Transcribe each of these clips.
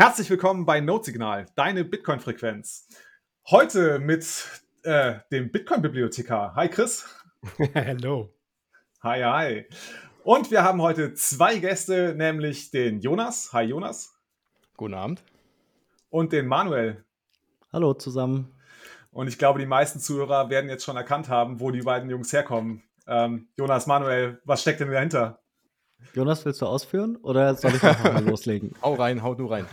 Herzlich willkommen bei Notsignal, deine Bitcoin-Frequenz. Heute mit äh, dem Bitcoin-Bibliothekar. Hi Chris. Hallo. Hi, hi. Und wir haben heute zwei Gäste, nämlich den Jonas. Hi Jonas. Guten Abend. Und den Manuel. Hallo zusammen. Und ich glaube, die meisten Zuhörer werden jetzt schon erkannt haben, wo die beiden Jungs herkommen. Ähm, Jonas, Manuel, was steckt denn dahinter? Jonas, willst du ausführen oder soll ich einfach mal loslegen? Hau rein, hau du rein.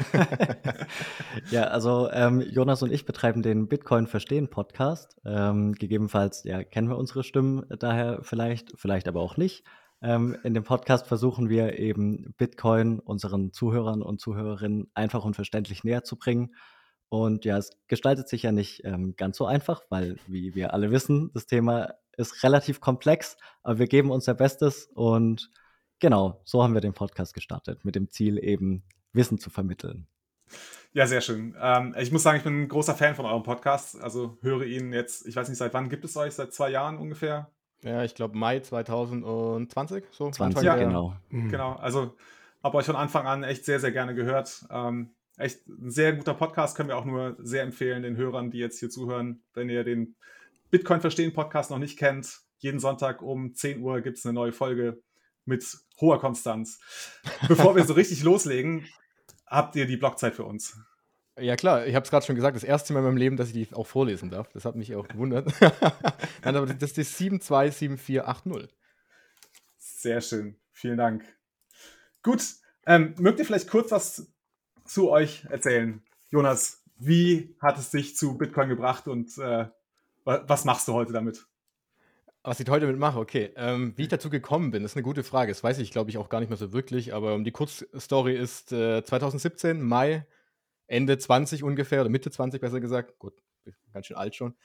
ja, also ähm, Jonas und ich betreiben den Bitcoin Verstehen Podcast. Ähm, gegebenenfalls ja, kennen wir unsere Stimmen daher vielleicht, vielleicht aber auch nicht. Ähm, in dem Podcast versuchen wir eben Bitcoin unseren Zuhörern und Zuhörerinnen einfach und verständlich näher zu bringen. Und ja, es gestaltet sich ja nicht ähm, ganz so einfach, weil, wie wir alle wissen, das Thema ist relativ komplex, aber wir geben unser Bestes und Genau, so haben wir den Podcast gestartet, mit dem Ziel eben Wissen zu vermitteln. Ja, sehr schön. Ähm, ich muss sagen, ich bin ein großer Fan von eurem Podcast. Also höre ihn jetzt, ich weiß nicht, seit wann gibt es euch? Seit zwei Jahren ungefähr? Ja, ich glaube Mai 2020. So 20, ja, genau. Mhm. Genau, also habe euch von Anfang an echt sehr, sehr gerne gehört. Ähm, echt ein sehr guter Podcast, können wir auch nur sehr empfehlen den Hörern, die jetzt hier zuhören. Wenn ihr den Bitcoin Verstehen Podcast noch nicht kennt, jeden Sonntag um 10 Uhr gibt es eine neue Folge mit hoher Konstanz. Bevor wir so richtig loslegen, habt ihr die Blockzeit für uns. Ja klar, ich habe es gerade schon gesagt, das erste Mal in meinem Leben, dass ich die auch vorlesen darf. Das hat mich auch gewundert. Nein, aber das ist die 727480. Sehr schön, vielen Dank. Gut, ähm, mögt ihr vielleicht kurz was zu euch erzählen? Jonas, wie hat es dich zu Bitcoin gebracht und äh, was machst du heute damit? Was ich heute damit mache, okay. Ähm, wie ich dazu gekommen bin, ist eine gute Frage. Das weiß ich, glaube ich, auch gar nicht mehr so wirklich. Aber die Kurzstory ist äh, 2017, Mai, Ende 20 ungefähr, oder Mitte 20 besser gesagt. Gut, ganz schön alt schon.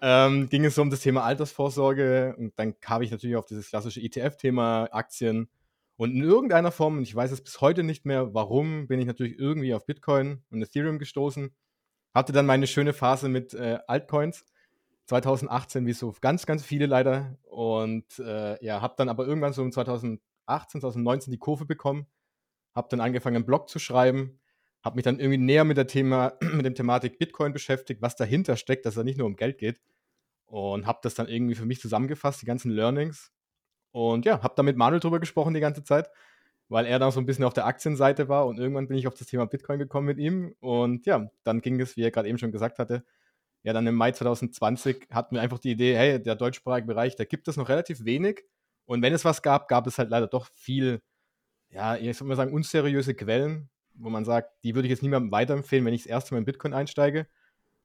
Ähm, ging es um das Thema Altersvorsorge. Und dann kam ich natürlich auf dieses klassische ETF-Thema, Aktien. Und in irgendeiner Form, und ich weiß es bis heute nicht mehr, warum, bin ich natürlich irgendwie auf Bitcoin und Ethereum gestoßen. Hatte dann meine schöne Phase mit äh, Altcoins 2018, wie so ganz, ganz viele leider. Und äh, ja, habe dann aber irgendwann so im 2018, 2019 die Kurve bekommen, habe dann angefangen, einen Blog zu schreiben, habe mich dann irgendwie näher mit der Thema, mit dem Thematik Bitcoin beschäftigt, was dahinter steckt, dass es nicht nur um Geld geht. Und habe das dann irgendwie für mich zusammengefasst, die ganzen Learnings. Und ja, habe da mit Manuel drüber gesprochen die ganze Zeit, weil er da so ein bisschen auf der Aktienseite war. Und irgendwann bin ich auf das Thema Bitcoin gekommen mit ihm. Und ja, dann ging es, wie er gerade eben schon gesagt hatte, ja, dann im Mai 2020 hatten wir einfach die Idee, hey, der deutschsprachige Bereich, da gibt es noch relativ wenig. Und wenn es was gab, gab es halt leider doch viel, ja, ich soll mal sagen, unseriöse Quellen, wo man sagt, die würde ich jetzt niemandem weiterempfehlen, wenn ich das erste Mal in Bitcoin einsteige.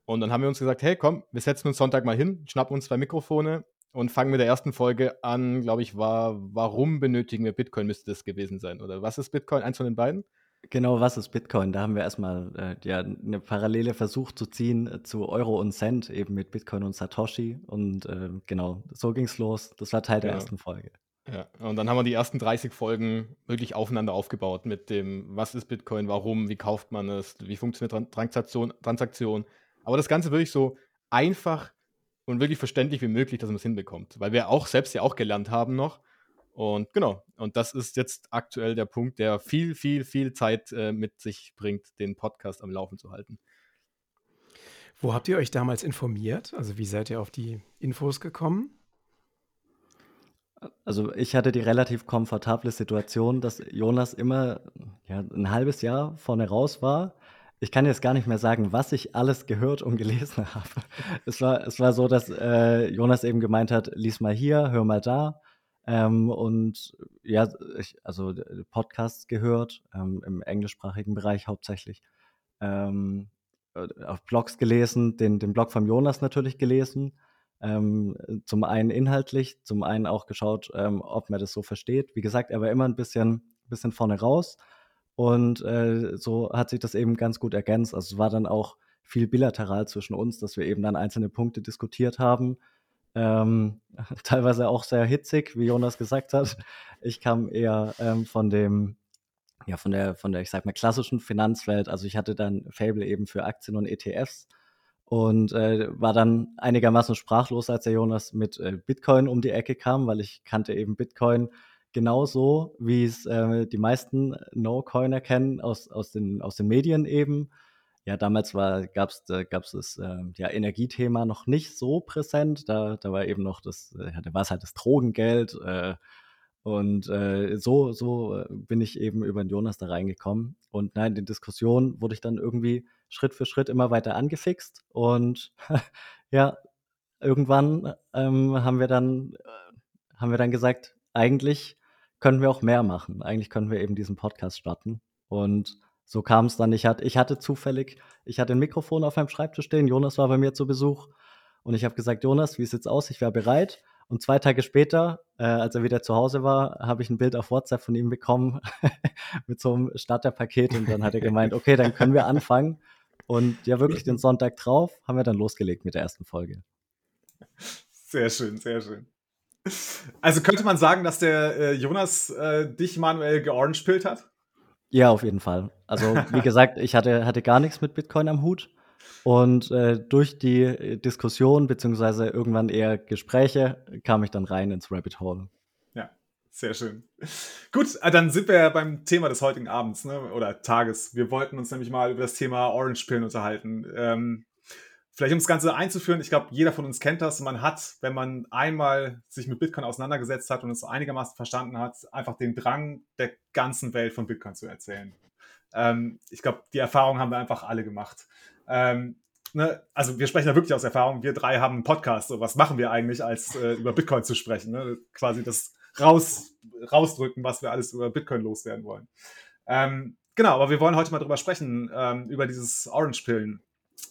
Und dann haben wir uns gesagt, hey, komm, wir setzen uns Sonntag mal hin, schnappen uns zwei Mikrofone und fangen mit der ersten Folge an, glaube ich, war, warum benötigen wir Bitcoin, müsste das gewesen sein. Oder was ist Bitcoin? Eins von den beiden? Genau, was ist Bitcoin? Da haben wir erstmal äh, ja, eine Parallele versucht zu ziehen äh, zu Euro und Cent, eben mit Bitcoin und Satoshi. Und äh, genau, so ging es los. Das war Teil der Ja. ersten Folge. Ja, und dann haben wir die ersten 30 Folgen wirklich aufeinander aufgebaut mit dem, was ist Bitcoin, warum, wie kauft man es, wie funktioniert Tran- Transaktion, Transaktion. Aber das Ganze wirklich so einfach und wirklich verständlich wie möglich, dass man es hinbekommt. Weil wir auch selbst ja auch gelernt haben noch. Und genau, und das ist jetzt aktuell der Punkt, der viel, viel, viel Zeit äh, mit sich bringt, den Podcast am Laufen zu halten. Wo habt ihr euch damals informiert? Also wie seid ihr auf die Infos gekommen? Also ich hatte die relativ komfortable Situation, dass Jonas immer ja, ein halbes Jahr vorne raus war. Ich kann jetzt gar nicht mehr sagen, was ich alles gehört und gelesen habe. Es war, es war so, dass äh, Jonas eben gemeint hat, lies mal hier, hör mal da. Ähm, und ja, ich, also äh, Podcasts gehört, ähm, im englischsprachigen Bereich hauptsächlich. Ähm, äh, auf Blogs gelesen, den, den Blog von Jonas natürlich gelesen. Ähm, zum einen inhaltlich, zum einen auch geschaut, ähm, ob man das so versteht. Wie gesagt, er war immer ein bisschen, bisschen vorne raus. Und äh, so hat sich das eben ganz gut ergänzt. Also es war dann auch viel bilateral zwischen uns, dass wir eben dann einzelne Punkte diskutiert haben. Ähm, teilweise auch sehr hitzig, wie Jonas gesagt hat. Ich kam eher ähm, von dem, ja, von der, von der, ich sag mal, klassischen Finanzwelt. Also ich hatte dann Fable eben für Aktien und ETFs und äh, war dann einigermaßen sprachlos, als der Jonas mit äh, Bitcoin um die Ecke kam, weil ich kannte eben Bitcoin genauso, wie es äh, die meisten No-Coiner kennen aus, aus, den, aus den Medien eben. Ja, damals gab es äh, gab's das äh, ja, Energiethema noch nicht so präsent. Da, da war eben noch das, äh, da war es halt das Drogengeld. Äh, und äh, so, so bin ich eben über den Jonas da reingekommen. Und nein, in den Diskussionen wurde ich dann irgendwie Schritt für Schritt immer weiter angefixt. Und ja, irgendwann ähm, haben wir dann, haben wir dann gesagt, eigentlich können wir auch mehr machen. Eigentlich können wir eben diesen Podcast starten. Und so kam es dann. Ich hatte, ich hatte zufällig, ich hatte ein Mikrofon auf meinem Schreibtisch stehen. Jonas war bei mir zu Besuch. Und ich habe gesagt, Jonas, wie sieht's aus? Ich wäre bereit. Und zwei Tage später, äh, als er wieder zu Hause war, habe ich ein Bild auf WhatsApp von ihm bekommen mit so einem Starterpaket. Und dann hat er gemeint, okay, dann können wir anfangen. Und ja, wirklich den Sonntag drauf haben wir dann losgelegt mit der ersten Folge. Sehr schön, sehr schön. Also könnte man sagen, dass der äh, Jonas äh, dich manuell georange hat? Ja, auf jeden Fall. Also, wie gesagt, ich hatte, hatte gar nichts mit Bitcoin am Hut. Und äh, durch die äh, Diskussion beziehungsweise irgendwann eher Gespräche kam ich dann rein ins Rabbit Hole. Ja, sehr schön. Gut, äh, dann sind wir ja beim Thema des heutigen Abends ne? oder Tages. Wir wollten uns nämlich mal über das Thema Orange-Pillen unterhalten. Ähm, Vielleicht um das Ganze einzuführen, ich glaube, jeder von uns kennt das. Man hat, wenn man einmal sich mit Bitcoin auseinandergesetzt hat und es einigermaßen verstanden hat, einfach den Drang der ganzen Welt von Bitcoin zu erzählen. Ähm, ich glaube, die Erfahrung haben wir einfach alle gemacht. Ähm, ne? Also wir sprechen da wirklich aus Erfahrung. Wir drei haben einen Podcast. So, was machen wir eigentlich, als äh, über Bitcoin zu sprechen? Ne? Quasi das raus, rausdrücken, was wir alles über Bitcoin loswerden wollen. Ähm, genau, aber wir wollen heute mal drüber sprechen, ähm, über dieses Orange-Pillen.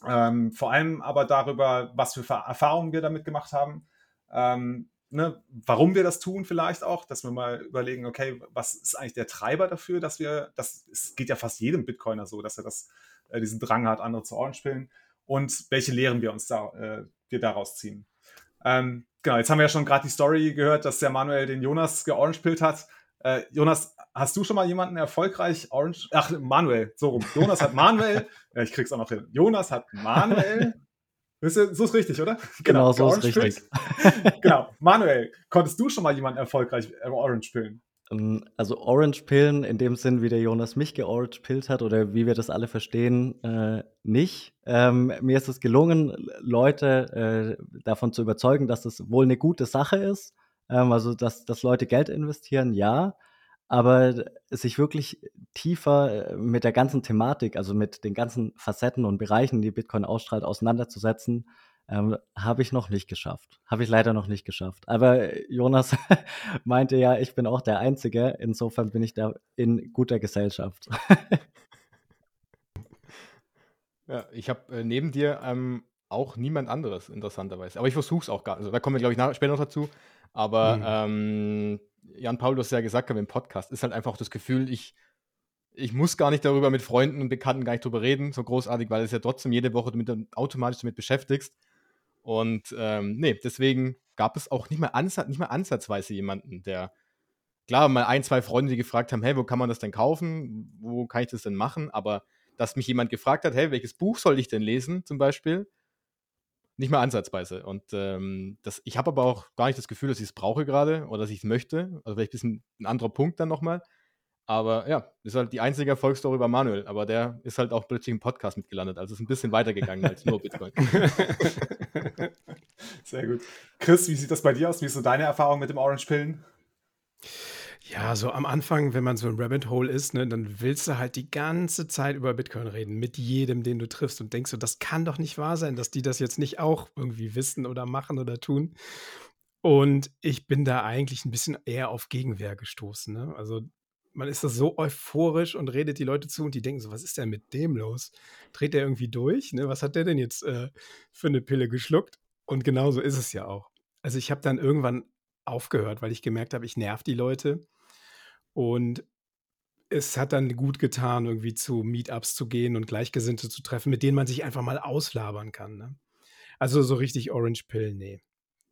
Ähm, vor allem aber darüber, was für Erfahrungen wir damit gemacht haben. Ähm, ne, warum wir das tun vielleicht auch, dass wir mal überlegen, okay, was ist eigentlich der Treiber dafür, dass wir, das es geht ja fast jedem Bitcoiner so, dass er das, äh, diesen Drang hat, andere zu Orange pillen und welche Lehren wir uns da, äh, wir daraus ziehen. Ähm, genau, jetzt haben wir ja schon gerade die Story gehört, dass der Manuel den Jonas georange hat. Äh, Jonas, hast du schon mal jemanden erfolgreich Orange? Ach, Manuel, so rum. Jonas hat Manuel. ja, ich krieg's auch noch hin. Jonas hat Manuel. so ist richtig, oder? Genau, genau so ist richtig. genau. Manuel, konntest du schon mal jemanden erfolgreich äh, Orange pillen? Ähm, also Orange Pillen in dem Sinn, wie der Jonas mich georange pillt hat oder wie wir das alle verstehen, äh, nicht. Ähm, mir ist es gelungen, Leute äh, davon zu überzeugen, dass es wohl eine gute Sache ist ähm, also, dass, dass Leute Geld investieren, ja. Aber sich wirklich tiefer äh, mit der ganzen Thematik, also mit den ganzen Facetten und Bereichen, die Bitcoin ausstrahlt, auseinanderzusetzen, ähm, habe ich noch nicht geschafft. Habe ich leider noch nicht geschafft. Aber Jonas meinte ja, ich bin auch der Einzige. Insofern bin ich da in guter Gesellschaft. ja, ich habe äh, neben dir ähm, auch niemand anderes, interessanterweise. Aber ich versuche es auch gar nicht. Also, da kommen wir, glaube ich, nach, später noch dazu. Aber mhm. ähm, Jan Paul, du hast ja gesagt im Podcast, ist halt einfach das Gefühl, ich, ich muss gar nicht darüber mit Freunden und Bekannten gar nicht drüber reden, so großartig, weil es ja trotzdem jede Woche damit, automatisch damit beschäftigst. Und ähm, nee, deswegen gab es auch nicht mal, ansatz, nicht mal ansatzweise jemanden, der, klar, mal ein, zwei Freunde, die gefragt haben, hey, wo kann man das denn kaufen? Wo kann ich das denn machen? Aber dass mich jemand gefragt hat, hey, welches Buch soll ich denn lesen, zum Beispiel, nicht mehr ansatzweise. Und ähm, das, ich habe aber auch gar nicht das Gefühl, dass ich es brauche gerade oder dass ich es möchte. Also vielleicht ein bisschen ein anderer Punkt dann nochmal. Aber ja, ist halt die einzige Erfolgsstory bei Manuel. Aber der ist halt auch plötzlich im Podcast mitgelandet. Also ist ein bisschen weitergegangen als nur Bitcoin. Sehr gut. Chris, wie sieht das bei dir aus? Wie ist so deine Erfahrung mit dem Orange-Pillen? Ja, so am Anfang, wenn man so ein Rabbit Hole ist, ne, dann willst du halt die ganze Zeit über Bitcoin reden, mit jedem, den du triffst und denkst so, das kann doch nicht wahr sein, dass die das jetzt nicht auch irgendwie wissen oder machen oder tun. Und ich bin da eigentlich ein bisschen eher auf Gegenwehr gestoßen. Ne? Also man ist da so euphorisch und redet die Leute zu und die denken so, was ist denn mit dem los? Dreht der irgendwie durch? Ne? Was hat der denn jetzt äh, für eine Pille geschluckt? Und genauso ist es ja auch. Also ich habe dann irgendwann aufgehört, weil ich gemerkt habe, ich nerv die Leute und es hat dann gut getan, irgendwie zu Meetups zu gehen und Gleichgesinnte zu treffen, mit denen man sich einfach mal auslabern kann. Ne? Also so richtig Orange Pill, nee.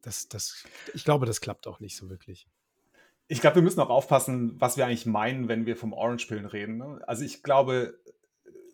Das, das, ich glaube, das klappt auch nicht so wirklich. Ich glaube, wir müssen auch aufpassen, was wir eigentlich meinen, wenn wir vom Orange Pillen reden. Ne? Also ich glaube,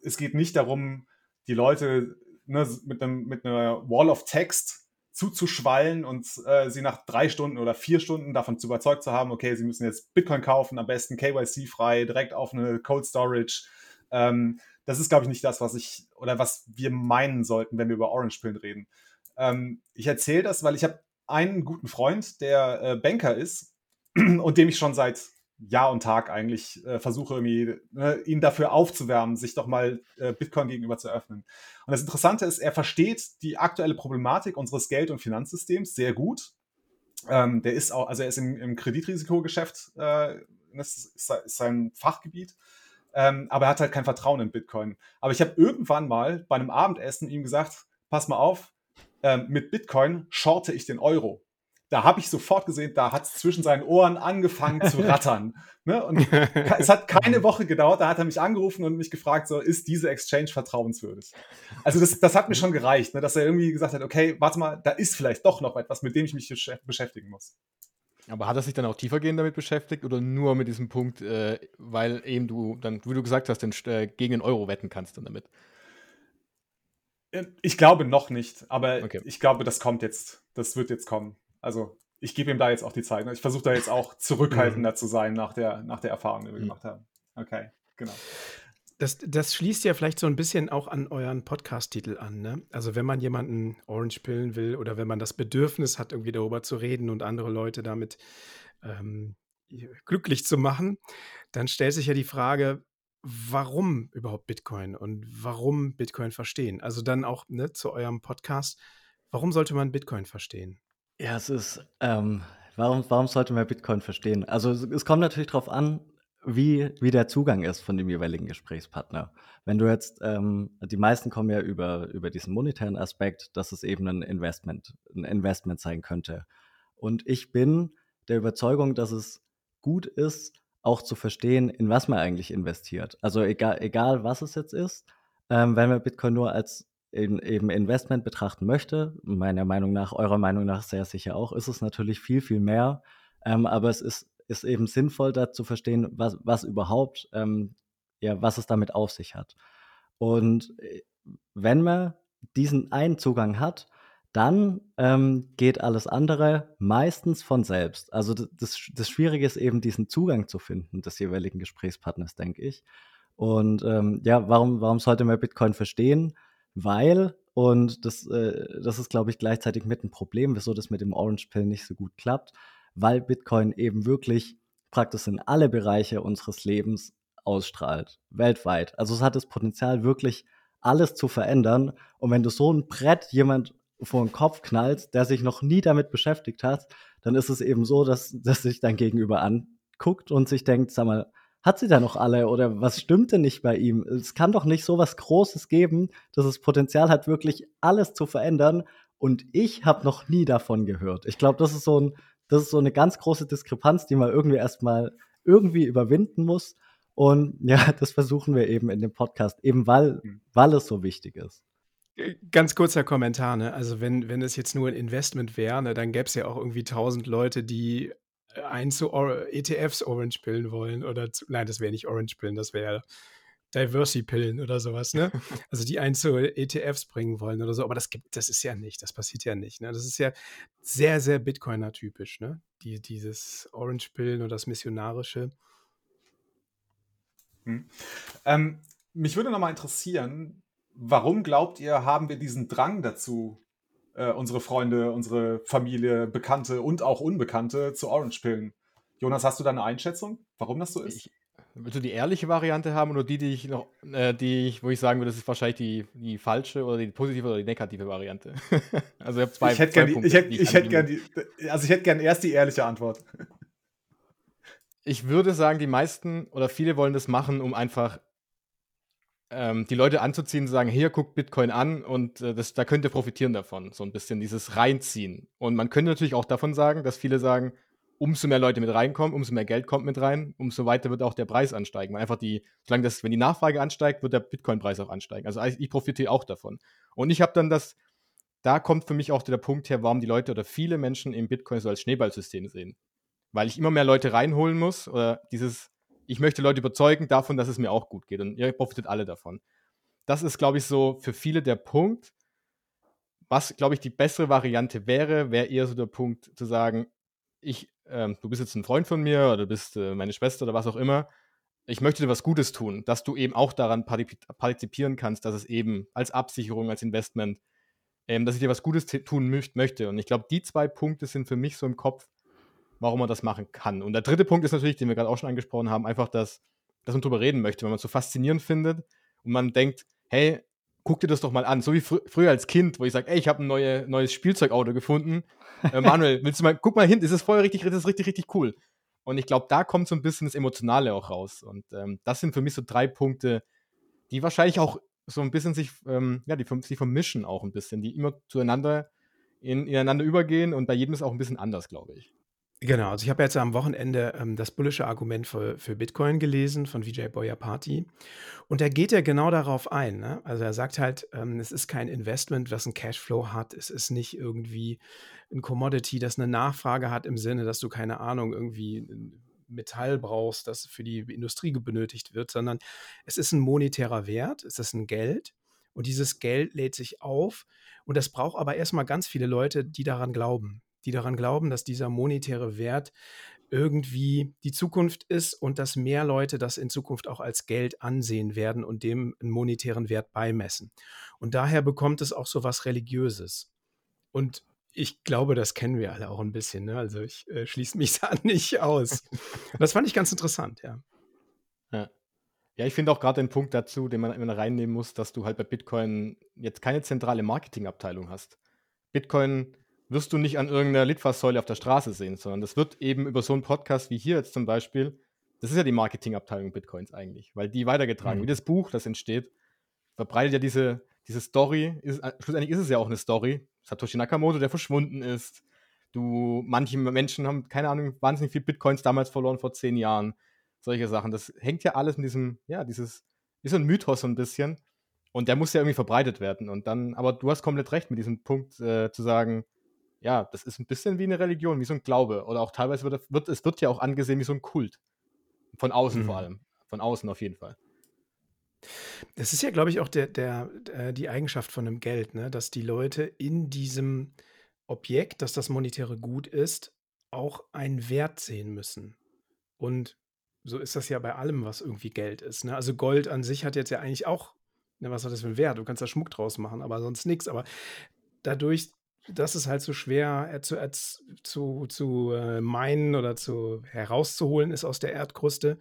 es geht nicht darum, die Leute ne, mit, einem, mit einer Wall of Text zuzuschwallen und äh, sie nach drei Stunden oder vier Stunden davon zu überzeugt zu haben, okay, sie müssen jetzt Bitcoin kaufen, am besten KYC-frei, direkt auf eine Cold Storage. Ähm, das ist, glaube ich, nicht das, was ich oder was wir meinen sollten, wenn wir über Orange-Pillen reden. Ähm, ich erzähle das, weil ich habe einen guten Freund, der äh, Banker ist und dem ich schon seit Jahr und Tag eigentlich äh, versuche, irgendwie, ne, ihn dafür aufzuwärmen, sich doch mal äh, Bitcoin gegenüber zu öffnen. Und das Interessante ist, er versteht die aktuelle Problematik unseres Geld- und Finanzsystems sehr gut. Ähm, der ist auch, also er ist im, im Kreditrisikogeschäft, äh, das ist, ist sein Fachgebiet. Ähm, aber er hat halt kein Vertrauen in Bitcoin. Aber ich habe irgendwann mal bei einem Abendessen ihm gesagt, pass mal auf, ähm, mit Bitcoin shorte ich den Euro da habe ich sofort gesehen, da hat es zwischen seinen Ohren angefangen zu rattern. ne? Und es hat keine Woche gedauert, da hat er mich angerufen und mich gefragt, so, ist diese Exchange vertrauenswürdig? Also das, das hat mir schon gereicht, ne? dass er irgendwie gesagt hat, okay, warte mal, da ist vielleicht doch noch etwas, mit dem ich mich beschäftigen muss. Aber hat er sich dann auch tiefergehend damit beschäftigt oder nur mit diesem Punkt, äh, weil eben du dann, wie du gesagt hast, den, äh, gegen den Euro wetten kannst dann damit? Äh, ich glaube noch nicht, aber okay. ich glaube, das kommt jetzt. Das wird jetzt kommen. Also ich gebe ihm da jetzt auch die Zeit. Ne? Ich versuche da jetzt auch zurückhaltender zu sein nach der, nach der Erfahrung, die wir mhm. gemacht haben. Okay, genau. Das, das, schließt ja vielleicht so ein bisschen auch an euren Podcast-Titel an. Ne? Also wenn man jemanden Orange pillen will oder wenn man das Bedürfnis hat, irgendwie darüber zu reden und andere Leute damit ähm, glücklich zu machen, dann stellt sich ja die Frage, warum überhaupt Bitcoin und warum Bitcoin verstehen? Also dann auch ne, zu eurem Podcast, warum sollte man Bitcoin verstehen? Ja, es ist, ähm, warum, warum sollte man Bitcoin verstehen? Also es, es kommt natürlich darauf an, wie, wie der Zugang ist von dem jeweiligen Gesprächspartner. Wenn du jetzt, ähm, die meisten kommen ja über, über diesen monetären Aspekt, dass es eben ein Investment, ein Investment sein könnte. Und ich bin der Überzeugung, dass es gut ist, auch zu verstehen, in was man eigentlich investiert. Also egal, egal was es jetzt ist, ähm, wenn man Bitcoin nur als in, eben Investment betrachten möchte, meiner Meinung nach, eurer Meinung nach sehr sicher auch, ist es natürlich viel, viel mehr. Ähm, aber es ist, ist eben sinnvoll, da zu verstehen, was, was überhaupt, ähm, ja, was es damit auf sich hat. Und äh, wenn man diesen einen Zugang hat, dann ähm, geht alles andere meistens von selbst. Also das, das Schwierige ist eben, diesen Zugang zu finden des jeweiligen Gesprächspartners, denke ich. Und ähm, ja, warum, warum sollte man Bitcoin verstehen? Weil, und das, äh, das ist, glaube ich, gleichzeitig mit ein Problem, wieso das mit dem Orange Pill nicht so gut klappt, weil Bitcoin eben wirklich praktisch in alle Bereiche unseres Lebens ausstrahlt, weltweit. Also es hat das Potenzial, wirklich alles zu verändern. Und wenn du so ein Brett jemand vor den Kopf knallst, der sich noch nie damit beschäftigt hat, dann ist es eben so, dass, dass sich dein Gegenüber anguckt und sich denkt, sag mal, hat sie da noch alle oder was stimmt denn nicht bei ihm? Es kann doch nicht so was Großes geben, dass es Potenzial hat, wirklich alles zu verändern. Und ich habe noch nie davon gehört. Ich glaube, das ist so ein, das ist so eine ganz große Diskrepanz, die man irgendwie erstmal irgendwie überwinden muss. Und ja, das versuchen wir eben in dem Podcast, eben weil, mhm. weil es so wichtig ist. Ganz kurzer Kommentar, ne? Also wenn, wenn es jetzt nur ein Investment wäre, ne, dann gäbe es ja auch irgendwie tausend Leute, die ein zu Or ETFs Orange Pillen wollen oder zu, nein, das wäre nicht Orange Pillen, das wäre Diversity Pillen oder sowas, ne? Also die einen zu ETFs bringen wollen oder so, aber das gibt, das ist ja nicht, das passiert ja nicht, ne? Das ist ja sehr, sehr Bitcoiner typisch, ne? Die, dieses Orange Pillen und das Missionarische. Hm. Ähm, mich würde nochmal interessieren, warum glaubt ihr, haben wir diesen Drang dazu, äh, unsere Freunde, unsere Familie, Bekannte und auch Unbekannte zu Orange-Pillen. Jonas, hast du da eine Einschätzung, warum das so ist? Ich, willst du die ehrliche Variante haben oder die, die ich noch, äh, die ich, wo ich sagen würde, das ist wahrscheinlich die, die falsche oder die positive oder die negative Variante? also ich habe zwei. Ich hätte gerne ich hätte, ich hätte gern die, also ich hätte gerne erst die ehrliche Antwort. Ich würde sagen, die meisten oder viele wollen das machen, um einfach ähm, die Leute anzuziehen und sagen, hier, guckt Bitcoin an und äh, das, da könnt ihr profitieren davon. So ein bisschen dieses Reinziehen. Und man könnte natürlich auch davon sagen, dass viele sagen, umso mehr Leute mit reinkommen, umso mehr Geld kommt mit rein, umso weiter wird auch der Preis ansteigen. Weil einfach die, solange das, wenn die Nachfrage ansteigt, wird der Bitcoin-Preis auch ansteigen. Also ich profitiere auch davon. Und ich habe dann das, da kommt für mich auch der Punkt her, warum die Leute oder viele Menschen im Bitcoin so als Schneeballsystem sehen. Weil ich immer mehr Leute reinholen muss oder dieses ich möchte Leute überzeugen davon, dass es mir auch gut geht und ihr profitet alle davon. Das ist, glaube ich, so für viele der Punkt, was, glaube ich, die bessere Variante wäre, wäre eher so der Punkt zu sagen, ich, ähm, du bist jetzt ein Freund von mir oder du bist äh, meine Schwester oder was auch immer. Ich möchte dir was Gutes tun, dass du eben auch daran partizipieren kannst, dass es eben als Absicherung, als Investment, ähm, dass ich dir was Gutes tun möchte. Und ich glaube, die zwei Punkte sind für mich so im Kopf, warum man das machen kann. Und der dritte Punkt ist natürlich, den wir gerade auch schon angesprochen haben, einfach, dass, dass man darüber reden möchte, wenn man es so faszinierend findet und man denkt, hey, guck dir das doch mal an. So wie fr früher als Kind, wo ich sage, ey, ich habe ein neue, neues Spielzeugauto gefunden. Äh, Manuel, willst du mal, guck mal hin, ist voll richtig, das ist richtig, richtig cool. Und ich glaube, da kommt so ein bisschen das Emotionale auch raus. Und ähm, das sind für mich so drei Punkte, die wahrscheinlich auch so ein bisschen sich, ähm, ja, die sich vermischen auch ein bisschen, die immer zueinander in, ineinander übergehen und bei jedem ist auch ein bisschen anders, glaube ich. Genau, also ich habe jetzt am Wochenende ähm, das bullische Argument für, für Bitcoin gelesen von Vijay Boyapati. Und da geht er genau darauf ein. Ne? Also er sagt halt, ähm, es ist kein Investment, was einen Cashflow hat. Es ist nicht irgendwie ein Commodity, das eine Nachfrage hat im Sinne, dass du keine Ahnung, irgendwie Metall brauchst, das für die Industrie benötigt wird, sondern es ist ein monetärer Wert, es ist ein Geld. Und dieses Geld lädt sich auf. Und das braucht aber erstmal ganz viele Leute, die daran glauben die daran glauben, dass dieser monetäre Wert irgendwie die Zukunft ist und dass mehr Leute das in Zukunft auch als Geld ansehen werden und dem einen monetären Wert beimessen. Und daher bekommt es auch so was Religiöses. Und ich glaube, das kennen wir alle auch ein bisschen. Ne? Also ich äh, schließe mich da nicht aus. das fand ich ganz interessant, ja. Ja, ja ich finde auch gerade den Punkt dazu, den man immer reinnehmen muss, dass du halt bei Bitcoin jetzt keine zentrale Marketingabteilung hast. Bitcoin wirst du nicht an irgendeiner Litfaßsäule auf der Straße sehen, sondern das wird eben über so einen Podcast wie hier jetzt zum Beispiel, das ist ja die Marketingabteilung Bitcoins eigentlich, weil die weitergetragen, mhm. wie das Buch, das entsteht, verbreitet ja diese, diese Story, ist, äh, schlussendlich ist es ja auch eine Story, Satoshi Nakamoto, der verschwunden ist, du, manche Menschen haben, keine Ahnung, wahnsinnig viel Bitcoins damals verloren vor zehn Jahren, solche Sachen, das hängt ja alles mit diesem, ja, dieses, ist so ein Mythos so ein bisschen. Und der muss ja irgendwie verbreitet werden. Und dann, aber du hast komplett recht mit diesem Punkt äh, zu sagen, ja, das ist ein bisschen wie eine Religion, wie so ein Glaube. Oder auch teilweise wird, wird es wird ja auch angesehen wie so ein Kult. Von außen mhm. vor allem. Von außen auf jeden Fall. Das ist ja, glaube ich, auch der, der, der, die Eigenschaft von einem Geld, ne? dass die Leute in diesem Objekt, dass das monetäre Gut ist, auch einen Wert sehen müssen. Und so ist das ja bei allem, was irgendwie Geld ist. Ne? Also Gold an sich hat jetzt ja eigentlich auch, ne, was hat das für einen Wert? Du kannst da Schmuck draus machen, aber sonst nichts. Aber dadurch, das ist halt so schwer äh, zu, äh, zu, zu äh, meinen oder zu herauszuholen ist aus der Erdkruste.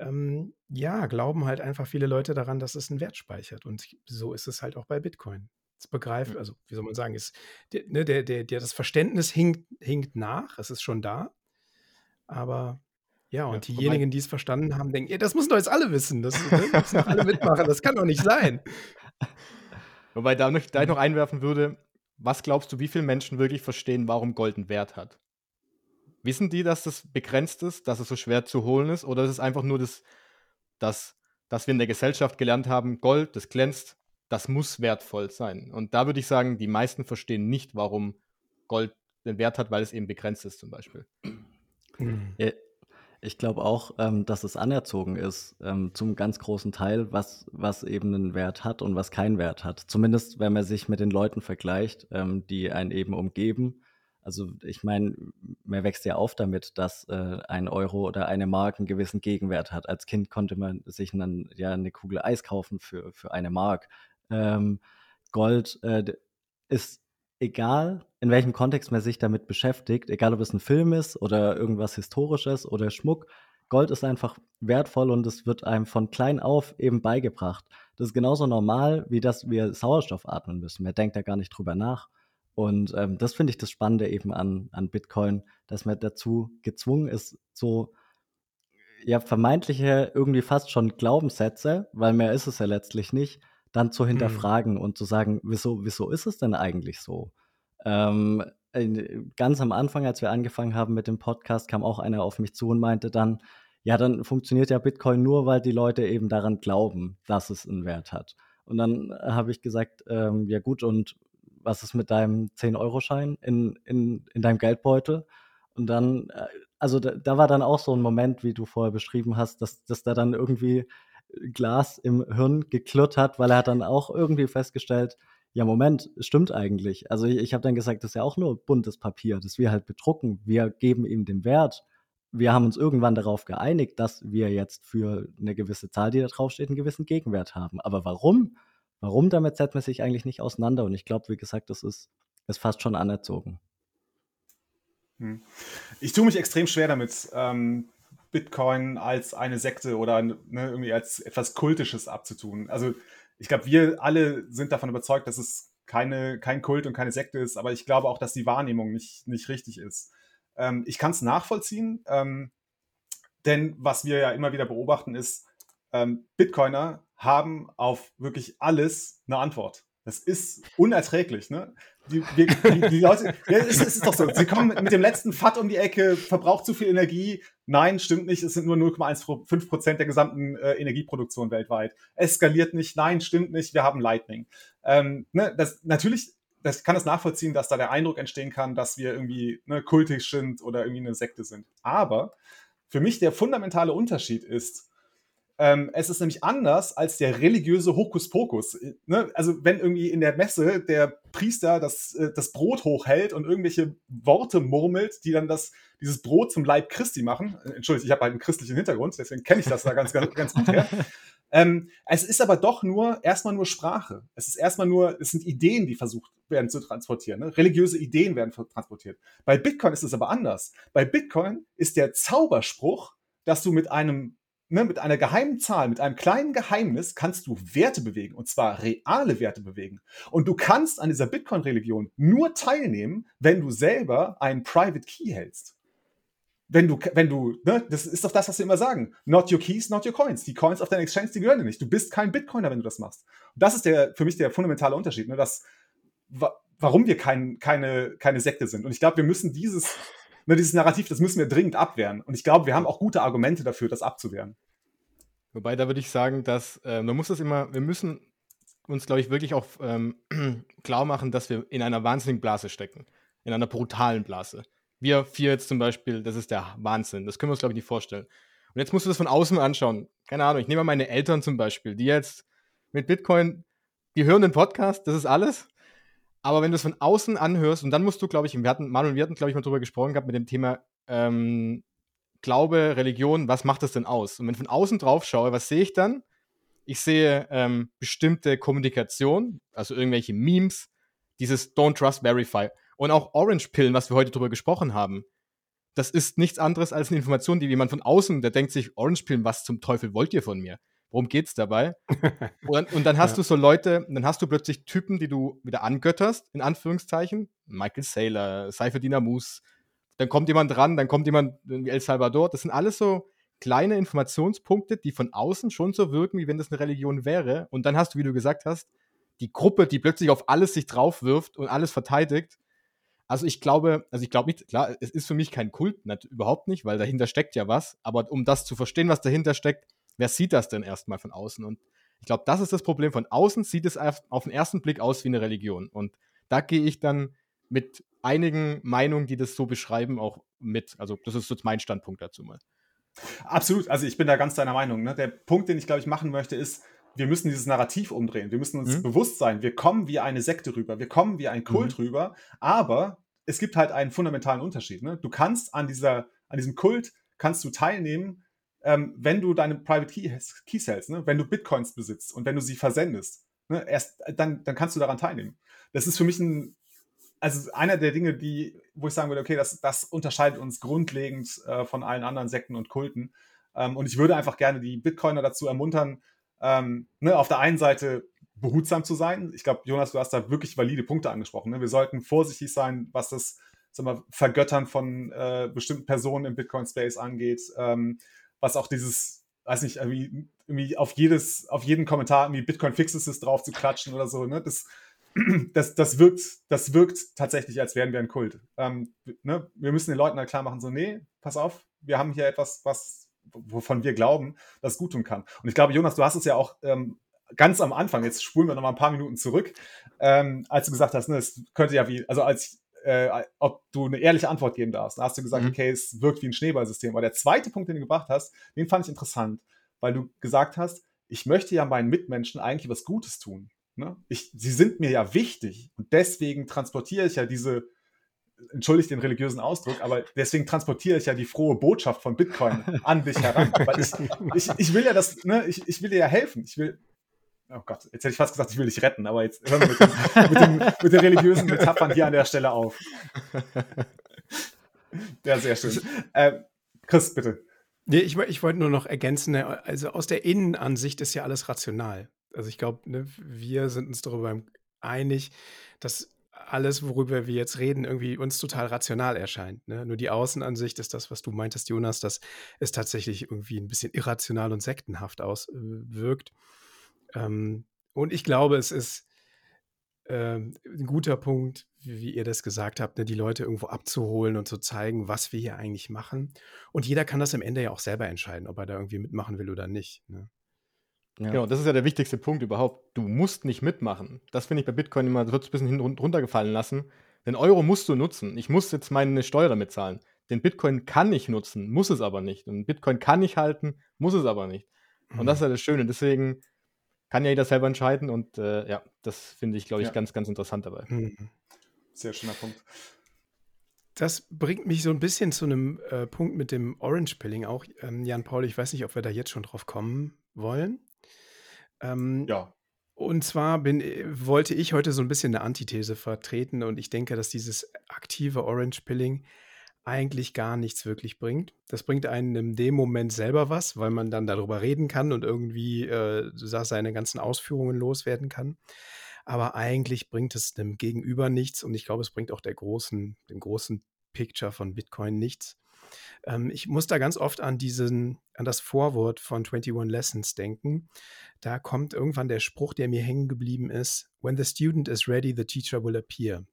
Ähm, ja, glauben halt einfach viele Leute daran, dass es einen Wert speichert. Und so ist es halt auch bei Bitcoin. Das begreift, also wie soll man sagen, ist, der, ne, der, der, der, das Verständnis hinkt, hinkt nach, es ist schon da. Aber ja, und ja, diejenigen, die es verstanden haben, denken, ja, das müssen doch jetzt alle wissen. Das, ne, müssen doch alle mitmachen. Das kann doch nicht sein. Wobei da, noch, da ich noch einwerfen würde, was glaubst du, wie viele Menschen wirklich verstehen, warum Gold einen Wert hat? Wissen die, dass das begrenzt ist, dass es so schwer zu holen ist? Oder ist es einfach nur das, das, dass wir in der Gesellschaft gelernt haben, Gold, das glänzt, das muss wertvoll sein? Und da würde ich sagen, die meisten verstehen nicht, warum Gold den Wert hat, weil es eben begrenzt ist, zum Beispiel. Mhm. Ich glaube auch, ähm, dass es anerzogen ist, ähm, zum ganz großen Teil, was, was eben einen Wert hat und was keinen Wert hat. Zumindest, wenn man sich mit den Leuten vergleicht, ähm, die einen eben umgeben. Also ich meine, man wächst ja auf damit, dass äh, ein Euro oder eine Mark einen gewissen Gegenwert hat. Als Kind konnte man sich dann ja eine Kugel Eis kaufen für, für eine Mark. Ähm, Gold äh, ist egal, in welchem Kontext man sich damit beschäftigt, egal ob es ein Film ist oder irgendwas Historisches oder Schmuck, Gold ist einfach wertvoll und es wird einem von klein auf eben beigebracht. Das ist genauso normal, wie dass wir Sauerstoff atmen müssen. Man denkt da gar nicht drüber nach. Und ähm, das finde ich das Spannende eben an, an Bitcoin, dass man dazu gezwungen ist, so ja, vermeintliche, irgendwie fast schon Glaubenssätze, weil mehr ist es ja letztlich nicht, dann zu mhm. hinterfragen mhm. und zu sagen, wieso, wieso ist es denn eigentlich so? Ähm, ganz am Anfang, als wir angefangen haben mit dem Podcast, kam auch einer auf mich zu und meinte dann, ja, dann funktioniert ja Bitcoin nur, weil die Leute eben daran glauben, dass es einen Wert hat. Und dann habe ich gesagt, ähm, ja gut, und was ist mit deinem 10-Euro-Schein in, in, in deinem Geldbeutel? Und dann, äh, also da, da, war dann auch so ein Moment, wie du vorher beschrieben hast, dass, dass da dann irgendwie Glas im Hirn geklirrt hat, weil er hat dann auch irgendwie festgestellt, ja, Moment, stimmt eigentlich. Also ich, ich habe dann gesagt, das ist ja auch nur buntes Papier, das wir halt bedrucken. Wir geben ihm den Wert. Wir haben uns irgendwann darauf geeinigt, dass wir jetzt für eine gewisse Zahl, die da draufsteht, einen gewissen Gegenwert haben. Aber warum? Warum damit setzt man sich eigentlich nicht auseinander? Und ich glaube, wie gesagt, das ist, ist fast schon anerzogen. Hm. Ich tue mich extrem schwer damit, ähm, Bitcoin als eine Sekte oder ne, irgendwie als etwas Kultisches abzutun. Also ich glaube, wir alle sind davon überzeugt, dass es keine, kein Kult und keine Sekte ist, aber ich glaube auch, dass die Wahrnehmung nicht, nicht richtig ist. Ähm, ich kann es nachvollziehen, ähm, denn was wir ja immer wieder beobachten ist, ähm, Bitcoiner haben auf wirklich alles eine Antwort. Das ist unerträglich, ne? Die, die, die Leute, ja, es, ist doch so. Sie kommen mit, dem letzten FAT um die Ecke, verbraucht zu viel Energie. Nein, stimmt nicht. Es sind nur 0,15 Prozent der gesamten äh, Energieproduktion weltweit. Es skaliert nicht. Nein, stimmt nicht. Wir haben Lightning. Ähm, ne, das, natürlich, das kann es nachvollziehen, dass da der Eindruck entstehen kann, dass wir irgendwie ne, kultisch sind oder irgendwie eine Sekte sind. Aber für mich der fundamentale Unterschied ist, ähm, es ist nämlich anders als der religiöse Hokuspokus. Ne? Also wenn irgendwie in der Messe der Priester das, äh, das Brot hochhält und irgendwelche Worte murmelt, die dann das, dieses Brot zum Leib Christi machen. Äh, Entschuldigung, ich habe halt einen christlichen Hintergrund, deswegen kenne ich das da ganz, ganz, ganz gut her. Ähm, es ist aber doch nur erstmal nur Sprache. Es ist erstmal nur, es sind Ideen, die versucht werden zu transportieren. Ne? Religiöse Ideen werden transportiert. Bei Bitcoin ist es aber anders. Bei Bitcoin ist der Zauberspruch, dass du mit einem ne, mit einer geheimen Zahl, mit einem kleinen Geheimnis kannst du Werte bewegen und zwar reale Werte bewegen. Und du kannst an dieser Bitcoin-Religion nur teilnehmen, wenn du selber einen Private Key hältst. Wenn du, wenn du, ne, das ist doch das, was wir immer sagen. Not your keys, not your coins. Die Coins auf deiner Exchange, die gehören dir nicht. Du bist kein Bitcoiner, wenn du das machst. Und das ist der, für mich der fundamentale Unterschied, ne, dass, wa warum wir kein, keine, keine Sekte sind. Und ich glaube, wir müssen dieses, ne, dieses Narrativ, das müssen wir dringend abwehren. Und ich glaube, wir haben auch gute Argumente dafür, das abzuwehren. Wobei, da würde ich sagen, dass äh, man muss das immer, wir müssen uns, glaube ich, wirklich auch ähm, klar machen, dass wir in einer wahnsinnigen Blase stecken. In einer brutalen Blase. Wir vier jetzt zum Beispiel, das ist der Wahnsinn. Das können wir uns, glaube ich, nicht vorstellen. Und jetzt musst du das von außen anschauen. Keine Ahnung, ich nehme mal meine Eltern zum Beispiel, die jetzt mit Bitcoin, die hören den Podcast, das ist alles. Aber wenn du es von außen anhörst, und dann musst du, glaube ich, wir hatten, Manuel, wir hatten, glaube ich, mal drüber gesprochen gehabt mit dem Thema ähm, Glaube, Religion, was macht das denn aus? Und wenn ich von außen drauf schaue, was sehe ich dann? Ich sehe ähm, bestimmte Kommunikation, also irgendwelche Memes, dieses Don't Trust Verify und auch Orange-Pillen, was wir heute drüber gesprochen haben. Das ist nichts anderes als eine Information, die jemand von außen, der denkt sich, Orange-Pillen, was zum Teufel wollt ihr von mir? Worum geht's dabei? und, und, dann hast ja. du so Leute, dann hast du plötzlich Typen, die du wieder angötterst, in Anführungszeichen. Michael Saylor, Seifer Dinamus, dann kommt jemand dran, dann kommt jemand wie El Salvador. Das sind alles so kleine Informationspunkte, die von außen schon so wirken, wie wenn das eine Religion wäre. Und dann hast du, wie du gesagt hast, die Gruppe, die plötzlich auf alles sich draufwirft und alles verteidigt. Also ich glaube, also ich glaube nicht, klar, es ist für mich kein Kult, nicht, überhaupt nicht, weil dahinter steckt ja was. Aber um das zu verstehen, was dahinter steckt, wer sieht das denn erstmal von außen? Und ich glaube, das ist das Problem. Von außen sieht es auf den ersten Blick aus wie eine Religion. Und da gehe ich dann mit einigen Meinungen, die das so beschreiben, auch mit. Also, das ist jetzt mein Standpunkt dazu mal. Absolut. Also, ich bin da ganz deiner Meinung. Ne? Der Punkt, den ich, glaube ich, machen möchte, ist, wir müssen dieses Narrativ umdrehen. Wir müssen uns mhm. bewusst sein, wir kommen wie eine Sekte rüber, wir kommen wie ein Kult mhm. rüber, aber es gibt halt einen fundamentalen Unterschied. Ne? Du kannst an, dieser, an diesem Kult kannst du teilnehmen, ähm, wenn du deine Private Keys, Keys hältst, ne? wenn du Bitcoins besitzt und wenn du sie versendest. Ne? Erst dann, dann kannst du daran teilnehmen. Das ist für mich ein also einer der Dinge, die, wo ich sagen würde, okay, das, das unterscheidet uns grundlegend äh, von allen anderen Sekten und Kulten. Ähm, und ich würde einfach gerne die Bitcoiner dazu ermuntern, ähm, ne, auf der einen Seite behutsam zu sein. Ich glaube, Jonas, du hast da wirklich valide Punkte angesprochen. Ne? Wir sollten vorsichtig sein, was das sag mal, Vergöttern von äh, bestimmten Personen im Bitcoin-Space angeht, ähm, was auch dieses, weiß nicht, irgendwie, irgendwie auf jedes, auf jeden Kommentar irgendwie Bitcoin Fixes drauf zu klatschen oder so. Ne? Das, das, das, wirkt, das wirkt tatsächlich, als wären wir ein Kult. Ähm, ne? Wir müssen den Leuten halt klar machen, so, nee, pass auf, wir haben hier etwas, was, wovon wir glauben, das gut tun kann. Und ich glaube, Jonas, du hast es ja auch ähm, ganz am Anfang, jetzt spulen wir noch mal ein paar Minuten zurück, ähm, als du gesagt hast, ne, es könnte ja wie, also als äh, ob du eine ehrliche Antwort geben darfst. Da hast du gesagt, mhm. okay, es wirkt wie ein Schneeballsystem. Aber der zweite Punkt, den du gebracht hast, den fand ich interessant, weil du gesagt hast, ich möchte ja meinen Mitmenschen eigentlich was Gutes tun. Ne? Ich, sie sind mir ja wichtig und deswegen transportiere ich ja diese, entschuldigt den religiösen Ausdruck, aber deswegen transportiere ich ja die frohe Botschaft von Bitcoin an dich heran. Weil ich, ich, ich will ja das, ne, ich, ich will dir ja helfen. Ich will, oh Gott, jetzt hätte ich fast gesagt, ich will dich retten, aber jetzt hören wir mit, dem, mit, dem, mit den religiösen Metaphern hier an der Stelle auf. Ja, sehr schön. Äh, Chris, bitte. Nee, ich, ich wollte nur noch ergänzen, ne, also aus der Innenansicht ist ja alles rational. Also ich glaube, ne, wir sind uns darüber einig, dass alles, worüber wir jetzt reden, irgendwie uns total rational erscheint. Ne? Nur die Außenansicht ist das, was du meintest, Jonas, dass es tatsächlich irgendwie ein bisschen irrational und sektenhaft auswirkt. Äh, ähm, und ich glaube, es ist ähm, ein guter Punkt, wie, wie ihr das gesagt habt, ne, die Leute irgendwo abzuholen und zu zeigen, was wir hier eigentlich machen. Und jeder kann das am Ende ja auch selber entscheiden, ob er da irgendwie mitmachen will oder nicht. Ne? Ja. Genau, das ist ja der wichtigste Punkt überhaupt. Du musst nicht mitmachen. Das finde ich bei Bitcoin immer, das wird ein bisschen runtergefallen lassen. Den Euro musst du nutzen. Ich muss jetzt meine Steuer damit zahlen. Den Bitcoin kann ich nutzen, muss es aber nicht. Und Bitcoin kann ich halten, muss es aber nicht. Und mhm. das ist ja das Schöne. Deswegen kann ja jeder selber entscheiden und äh, ja, das finde ich, glaube ich, ja. ganz, ganz interessant dabei. Mhm. Sehr schöner Punkt. Das bringt mich so ein bisschen zu einem äh, Punkt mit dem Orange Pilling auch. Ähm, Jan Paul, ich weiß nicht, ob wir da jetzt schon drauf kommen wollen. Ähm, ja. Und zwar bin, äh, wollte ich heute so ein bisschen eine Antithese vertreten und ich denke, dass dieses aktive Orange Pilling eigentlich gar nichts wirklich bringt. Das bringt einen in dem Moment selber was, weil man dann darüber reden kann und irgendwie äh, seine ganzen Ausführungen loswerden kann. Aber eigentlich bringt es dem Gegenüber nichts und ich glaube, es bringt auch der großen, dem großen Picture von Bitcoin nichts. Ähm, ich muss da ganz oft an diesen, an das Vorwort von 21 Lessons denken. Da kommt irgendwann der Spruch, der mir hängen geblieben ist: When the student is ready, the teacher will appear.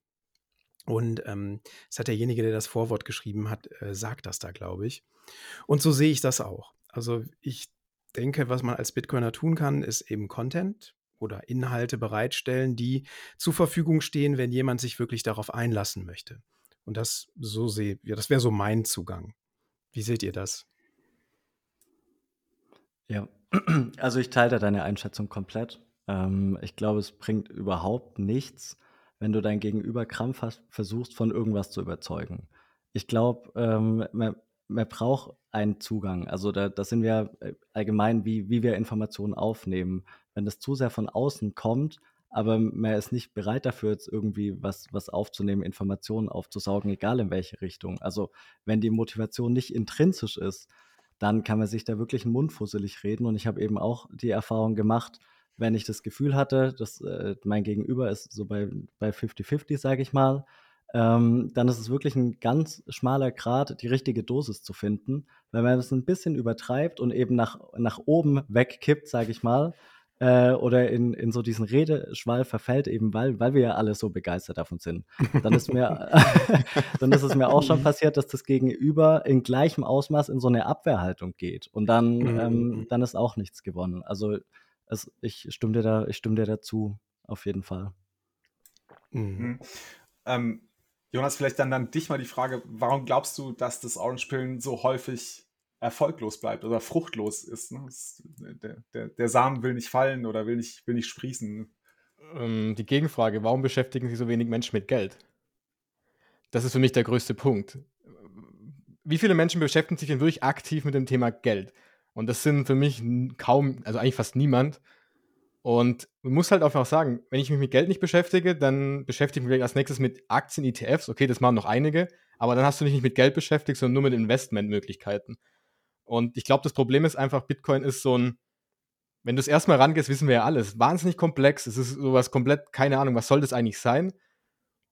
Und ähm, das hat derjenige, der das Vorwort geschrieben hat, äh, sagt das da, glaube ich. Und so sehe ich das auch. Also ich denke, was man als Bitcoiner tun kann, ist eben Content oder Inhalte bereitstellen, die zur Verfügung stehen, wenn jemand sich wirklich darauf einlassen möchte. Und das so sehe, ja, das wäre so mein Zugang. Wie seht ihr das? Ja, also ich teile deine Einschätzung komplett. Ähm, ich glaube, es bringt überhaupt nichts, wenn du dein Gegenüber krampfhaft versuchst, von irgendwas zu überzeugen. Ich glaube, ähm, man, man, braucht einen Zugang. Also da, da sind wir äh, allgemein, wie, wie wir Informationen aufnehmen. Wenn das zu sehr von außen kommt, aber man ist nicht bereit dafür, jetzt irgendwie was, was aufzunehmen, Informationen aufzusaugen, egal in welche Richtung. Also wenn die Motivation nicht intrinsisch ist, dann kann man sich da wirklich einen Mund fusselig reden. Und ich habe eben auch die Erfahrung gemacht, wenn ich das Gefühl hatte, dass äh, mein Gegenüber ist so bei, bei 50-50, sage ich mal, ähm, dann ist es wirklich ein ganz schmaler Grad, die richtige Dosis zu finden. Wenn man es ein bisschen übertreibt und eben nach, nach oben wegkippt, sage ich mal, äh, oder in, in so diesen Redeschwall verfällt, eben weil, weil wir ja alle so begeistert davon sind. Dann ist, mir, dann ist es mir auch schon passiert, dass das Gegenüber in gleichem Ausmaß in so eine Abwehrhaltung geht. Und dann, mhm. ähm, dann ist auch nichts gewonnen. Also es, ich, stimme dir da, ich stimme dir dazu, auf jeden Fall. Mhm. mhm. Ähm, Jonas, vielleicht dann, dann dich mal die Frage, warum glaubst du, dass das Orange-Pillen so häufig erfolglos bleibt oder fruchtlos ist? Ne? Das, der, der, der, Samen will nicht fallen oder will nicht, will nicht sprießen. Ähm, die Gegenfrage, warum beschäftigen sich so wenig Menschen mit Geld? Das ist für mich der größte Punkt. Wie viele Menschen beschäftigen sich denn wirklich aktiv mit dem Thema Geld? Und das sind für mich kaum, also eigentlich fast niemand. Und man muss halt einfach sagen, wenn ich mich mit Geld nicht beschäftige, dann beschäftige ich mich als nächstes mit Aktien, ETFs. Okay, das machen noch einige, aber dann hast du dich nicht mit Geld beschäftigt, sondern nur mit Investmentmöglichkeiten. Und ich glaube, das Problem ist einfach, Bitcoin ist so ein, wenn du es erstmal rangehst, wissen wir ja alles, wahnsinnig komplex. Es ist sowas komplett, keine Ahnung, was soll das eigentlich sein?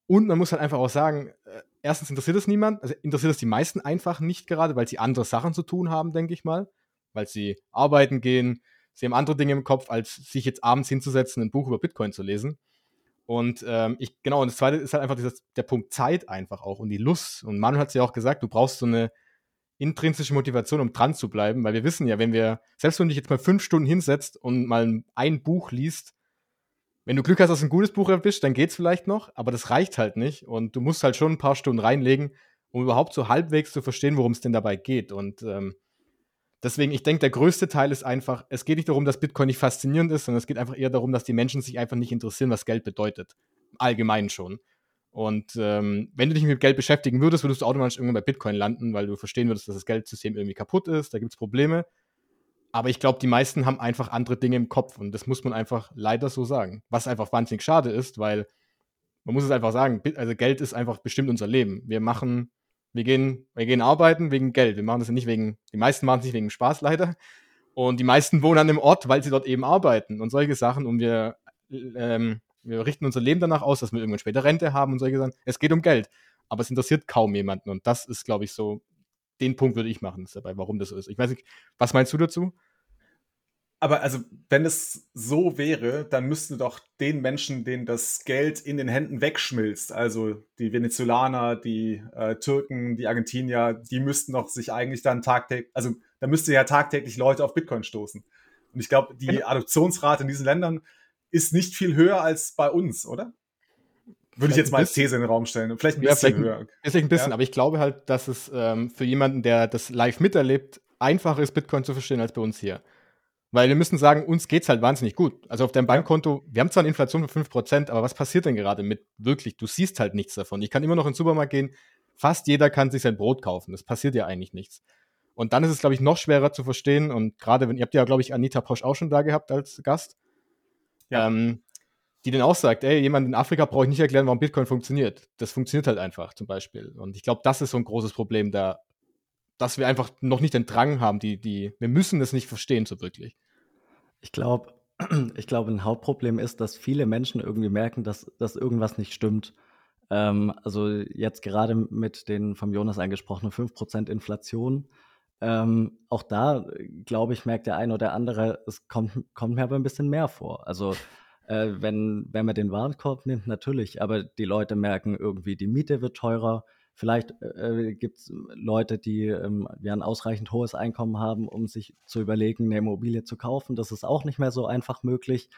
Und man muss halt einfach auch sagen, äh, erstens interessiert es niemand, also interessiert es die meisten einfach nicht gerade, weil sie andere Sachen zu tun haben, denke ich mal weil sie arbeiten gehen, sie haben andere Dinge im Kopf, als sich jetzt abends hinzusetzen, ein Buch über Bitcoin zu lesen. Und ähm, ich, genau, und das zweite ist halt einfach dieses, der Punkt Zeit einfach auch und die Lust. Und Manu hat es ja auch gesagt, du brauchst so eine intrinsische Motivation, um dran zu bleiben, weil wir wissen ja, wenn wir, selbst wenn du dich jetzt mal fünf Stunden hinsetzt und mal ein Buch liest, wenn du Glück hast, dass du ein gutes Buch erwischt, dann geht's vielleicht noch, aber das reicht halt nicht. Und du musst halt schon ein paar Stunden reinlegen, um überhaupt so halbwegs zu verstehen, worum es denn dabei geht. Und ähm, Deswegen, ich denke, der größte Teil ist einfach, es geht nicht darum, dass Bitcoin nicht faszinierend ist, sondern es geht einfach eher darum, dass die Menschen sich einfach nicht interessieren, was Geld bedeutet. Allgemein schon. Und ähm, wenn du dich mit Geld beschäftigen würdest, würdest du automatisch irgendwann bei Bitcoin landen, weil du verstehen würdest, dass das Geldsystem irgendwie kaputt ist, da gibt es Probleme. Aber ich glaube, die meisten haben einfach andere Dinge im Kopf und das muss man einfach leider so sagen. Was einfach wahnsinnig schade ist, weil man muss es einfach sagen, also Geld ist einfach bestimmt unser Leben. Wir machen, wir gehen, wir gehen arbeiten wegen Geld. Wir machen das nicht wegen, die meisten machen es nicht wegen Spaß leider. Und die meisten wohnen an dem Ort, weil sie dort eben arbeiten und solche Sachen. Und wir ähm, wir richten unser Leben danach aus, dass wir irgendwann später Rente haben und solche Sachen. Es geht um Geld. Aber es interessiert kaum jemanden. Und das ist, glaube ich, so, den Punkt würde ich machen dabei, warum das so ist. Ich weiß nicht, was meinst du dazu? Aber also, wenn es so wäre, dann müssten doch den Menschen, denen das Geld in den Händen wegschmilzt, also die Venezolaner, die äh, Türken, die Argentinier, die müssten doch sich eigentlich dann tagtäglich, also da müsste ja tagtäglich Leute auf Bitcoin stoßen. Und ich glaube, die genau. Adoptionsrate in diesen Ländern ist nicht viel höher als bei uns, oder? Würde ich jetzt mal als These in den Raum stellen. Vielleicht ein bisschen ja, vielleicht höher. Vielleicht ein bisschen, ja. aber ich glaube halt, dass es ähm, für jemanden, der das live miterlebt, einfacher ist, Bitcoin zu verstehen als bei uns hier. Weil wir müssen sagen, uns geht es halt wahnsinnig gut. Also auf deinem Bankkonto, wir haben zwar eine Inflation von 5%, aber was passiert denn gerade mit wirklich? Du siehst halt nichts davon. Ich kann immer noch in den Supermarkt gehen, fast jeder kann sich sein Brot kaufen. Das passiert ja eigentlich nichts. Und dann ist es, glaube ich, noch schwerer zu verstehen. Und gerade wenn, ihr habt ja, glaube ich, Anita Posch auch schon da gehabt als Gast ja. ähm, die dann auch sagt, ey, jemand in Afrika brauche ich nicht erklären, warum Bitcoin funktioniert. Das funktioniert halt einfach zum Beispiel. Und ich glaube, das ist so ein großes Problem da, dass wir einfach noch nicht den Drang haben, die, die, wir müssen das nicht verstehen so wirklich. Ich glaube, ich glaube, ein Hauptproblem ist, dass viele Menschen irgendwie merken, dass, dass irgendwas nicht stimmt. Ähm, also jetzt gerade mit den vom Jonas angesprochenen 5% Inflation. Ähm, auch da, glaube ich, merkt der eine oder andere, es kommt, kommt mir aber ein bisschen mehr vor. Also äh, wenn, wenn man den Warenkorb nimmt, natürlich, aber die Leute merken irgendwie, die Miete wird teurer. Vielleicht äh, gibt es Leute, die ähm, ja ein ausreichend hohes Einkommen haben, um sich zu überlegen, eine Immobilie zu kaufen. Das ist auch nicht mehr so einfach möglich.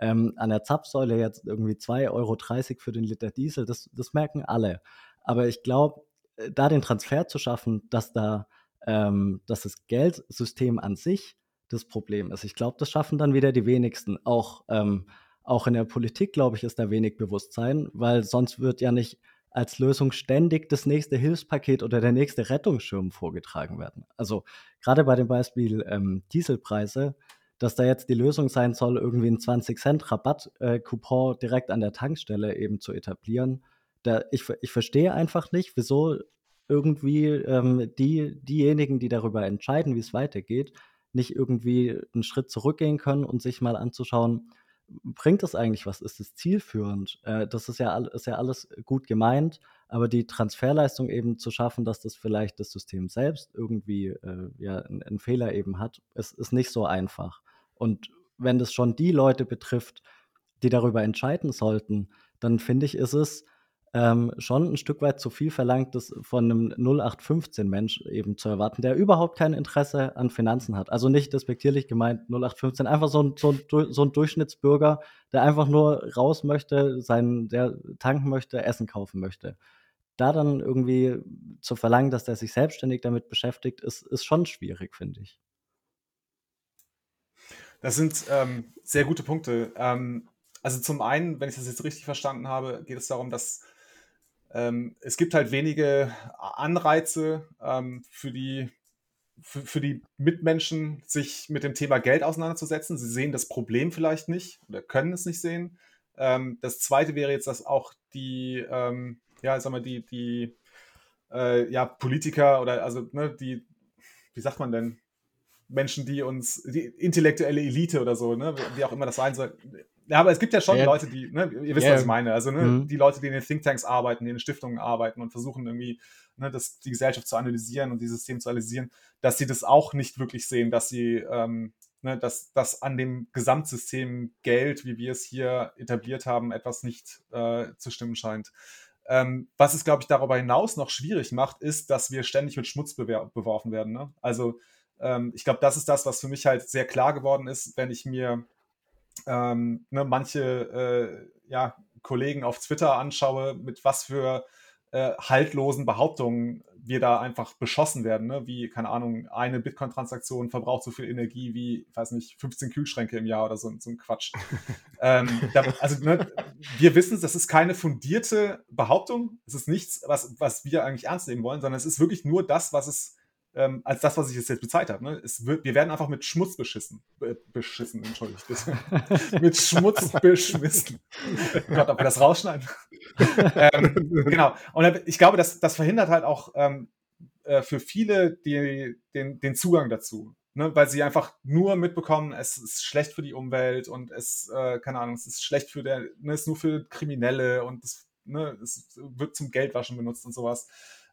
Ähm, an der Zapfsäule jetzt irgendwie 2,30 Euro für den Liter Diesel, das, das merken alle. Aber ich glaube, äh, da den Transfer zu schaffen, dass da ähm, dass das Geldsystem an sich das Problem ist. Ich glaube, das schaffen dann wieder die wenigsten. Auch, ähm, auch in der Politik, glaube ich, ist da wenig Bewusstsein, weil sonst wird ja nicht als Lösung ständig das nächste Hilfspaket oder der nächste Rettungsschirm vorgetragen werden. Also gerade bei dem Beispiel ähm, Dieselpreise, dass da jetzt die Lösung sein soll, irgendwie einen 20 Cent Rabatt-Coupon äh, direkt an der Tankstelle eben zu etablieren. Da, ich, ich verstehe einfach nicht, wieso irgendwie ähm, die, diejenigen, die darüber entscheiden, wie es weitergeht, nicht irgendwie einen Schritt zurückgehen können und sich mal anzuschauen, bringt das eigentlich was? Ist es zielführend? Äh, das ist ja, ist ja alles gut gemeint, aber die Transferleistung eben zu schaffen, dass das vielleicht das System selbst irgendwie äh, ja, einen, einen Fehler eben hat, ist, ist nicht so einfach. Und wenn das schon die Leute betrifft, die darüber entscheiden sollten, dann finde ich, ist es ähm, schon ein Stück weit zu viel verlangt, das von einem 0815-Mensch eben zu erwarten, der überhaupt kein Interesse an Finanzen hat. Also nicht despektierlich gemeint 0815, einfach so ein, so ein, so ein Durchschnittsbürger, der einfach nur raus möchte, sein, der tanken möchte, Essen kaufen möchte. Da dann irgendwie zu verlangen, dass der sich selbstständig damit beschäftigt, ist, ist schon schwierig, finde ich. Das sind ähm, sehr gute Punkte. Ähm, also zum einen, wenn ich das jetzt richtig verstanden habe, geht es darum, dass ähm, es gibt halt wenige Anreize ähm, für, die, für, für, die Mitmenschen, sich mit dem Thema Geld auseinanderzusetzen. Sie sehen das Problem vielleicht nicht oder können es nicht sehen. Ähm, das zweite wäre jetzt, dass auch die, ähm, ja, sag mal, die, die äh, ja, Politiker oder also ne, die, wie sagt man denn, Menschen, die uns, die intellektuelle Elite oder so, ne, wie auch immer das sein soll, ja, aber es gibt ja schon ja. Leute, die, ne, ihr wisst, ja. was ich meine. Also ne, mhm. die Leute, die in den Thinktanks arbeiten, die in den Stiftungen arbeiten und versuchen irgendwie ne, das, die Gesellschaft zu analysieren und dieses System zu analysieren, dass sie das auch nicht wirklich sehen, dass sie, ähm, ne, dass, dass an dem Gesamtsystem Geld, wie wir es hier etabliert haben, etwas nicht äh, zu stimmen scheint. Ähm, was es, glaube ich, darüber hinaus noch schwierig macht, ist, dass wir ständig mit Schmutz beworfen werden. Ne? Also ähm, ich glaube, das ist das, was für mich halt sehr klar geworden ist, wenn ich mir ähm, ne, manche äh, ja, Kollegen auf Twitter anschaue, mit was für äh, haltlosen Behauptungen wir da einfach beschossen werden, ne? wie, keine Ahnung, eine Bitcoin-Transaktion verbraucht so viel Energie wie, ich weiß nicht, 15 Kühlschränke im Jahr oder so, so ein Quatsch. ähm, da, also ne, wir wissen, das ist keine fundierte Behauptung, es ist nichts, was, was wir eigentlich ernst nehmen wollen, sondern es ist wirklich nur das, was es ähm, als das, was ich jetzt bezeichnet habe. Ne? Es wird, wir werden einfach mit Schmutz beschissen. Äh, beschissen, entschuldigt. mit Schmutz beschmissen. Gott, ob wir das rausschneiden. ähm, genau. Und ich glaube, das, das verhindert halt auch ähm, äh, für viele die, den, den Zugang dazu. Ne? Weil sie einfach nur mitbekommen, es ist schlecht für die Umwelt und es, äh, keine Ahnung, es ist schlecht für der, ne, es ist nur für Kriminelle und es, ne, es wird zum Geldwaschen benutzt und sowas.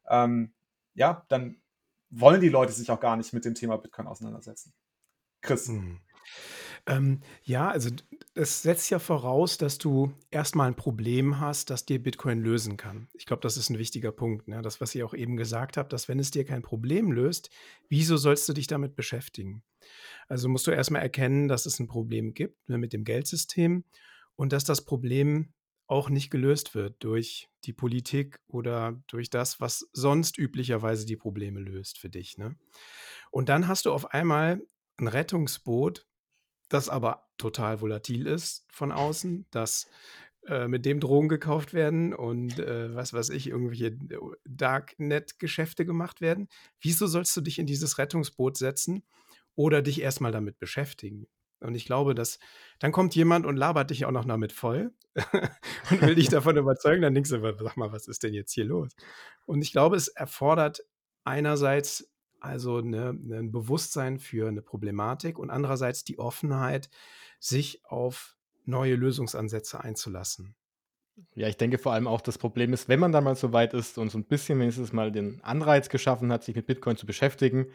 Ähm, ja, dann wollen die Leute sich auch gar nicht mit dem Thema Bitcoin auseinandersetzen. Chris. Mhm. Ähm, ja, also es setzt ja voraus, dass du erstmal ein Problem hast, das dir Bitcoin lösen kann. Ich glaube, das ist ein wichtiger Punkt. Ne? Das, was ihr auch eben gesagt habt, dass wenn es dir kein Problem löst, wieso sollst du dich damit beschäftigen? Also musst du erstmal erkennen, dass es ein Problem gibt ne, mit dem Geldsystem und dass das Problem auch nicht gelöst wird durch die Politik oder durch das, was sonst üblicherweise die Probleme löst für dich. Ne? Und dann hast du auf einmal ein Rettungsboot, das aber total volatil ist von außen, das äh, mit dem Drogen gekauft werden und äh, was weiß ich, irgendwelche äh, Darknet-Geschäfte gemacht werden. Wieso sollst du dich in dieses Rettungsboot setzen oder dich erstmal damit beschäftigen? Und ich glaube, dass dann kommt jemand und labert dich auch noch damit voll und will dich davon überzeugen. Dann denkst du, sag mal, was ist denn jetzt hier los? Und ich glaube, es erfordert einerseits also eine, ein Bewusstsein für eine Problematik und andererseits die Offenheit, sich auf neue Lösungsansätze einzulassen. Ja, ich denke vor allem auch, das Problem ist, wenn man dann mal so weit ist und so ein bisschen wenigstens mal den Anreiz geschaffen hat, sich mit Bitcoin zu beschäftigen,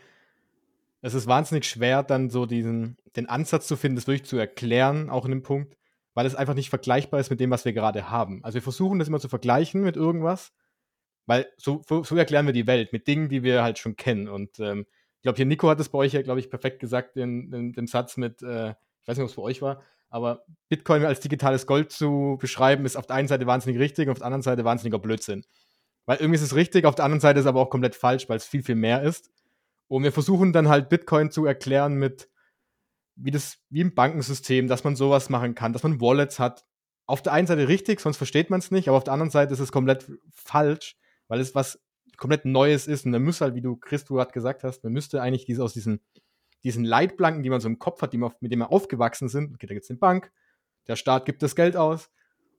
es ist wahnsinnig schwer, dann so diesen, den Ansatz zu finden, das wirklich zu erklären, auch in dem Punkt, weil es einfach nicht vergleichbar ist mit dem, was wir gerade haben. Also wir versuchen das immer zu vergleichen mit irgendwas, weil so, so erklären wir die Welt mit Dingen, die wir halt schon kennen. Und ähm, ich glaube, hier Nico hat es bei euch ja, glaube ich, perfekt gesagt in, in, dem Satz mit, äh, ich weiß nicht, ob es bei euch war, aber Bitcoin als digitales Gold zu beschreiben, ist auf der einen Seite wahnsinnig richtig, auf der anderen Seite wahnsinniger Blödsinn. Weil irgendwie ist es richtig, auf der anderen Seite ist es aber auch komplett falsch, weil es viel, viel mehr ist. Und wir versuchen dann halt Bitcoin zu erklären mit, wie das, wie im Bankensystem, dass man sowas machen kann, dass man Wallets hat. Auf der einen Seite richtig, sonst versteht man es nicht, aber auf der anderen Seite ist es komplett falsch, weil es was komplett Neues ist. Und dann müsste halt, wie du, Chris, du gerade gesagt hast, man müsste eigentlich diese, aus diesen, diesen Leitplanken, die man so im Kopf hat, die man, mit denen wir aufgewachsen sind, okay, da gibt es eine Bank, der Staat gibt das Geld aus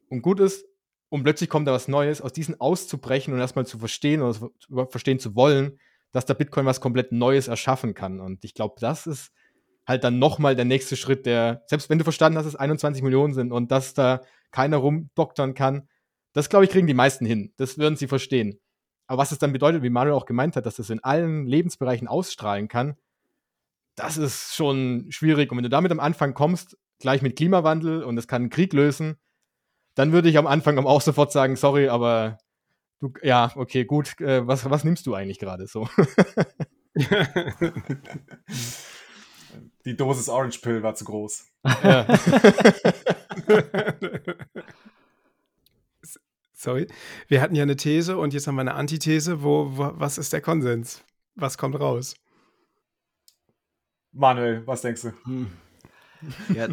und gut ist, und plötzlich kommt da was Neues, aus diesen auszubrechen und erstmal zu verstehen oder verstehen zu wollen, dass der Bitcoin was komplett Neues erschaffen kann. Und ich glaube, das ist halt dann nochmal der nächste Schritt, der, selbst wenn du verstanden hast, dass es 21 Millionen sind und dass da keiner rumdoktern kann, das glaube ich, kriegen die meisten hin. Das würden sie verstehen. Aber was es dann bedeutet, wie Manuel auch gemeint hat, dass das in allen Lebensbereichen ausstrahlen kann, das ist schon schwierig. Und wenn du damit am Anfang kommst, gleich mit Klimawandel und es kann einen Krieg lösen, dann würde ich am Anfang auch sofort sagen, sorry, aber Du, ja, okay, gut. Äh, was, was nimmst du eigentlich gerade so? Die Dosis Orange Pill war zu groß. Ja. Sorry. Wir hatten ja eine These und jetzt haben wir eine Antithese. Wo, wo, was ist der Konsens? Was kommt raus? Manuel, was denkst du? Hm. Ja,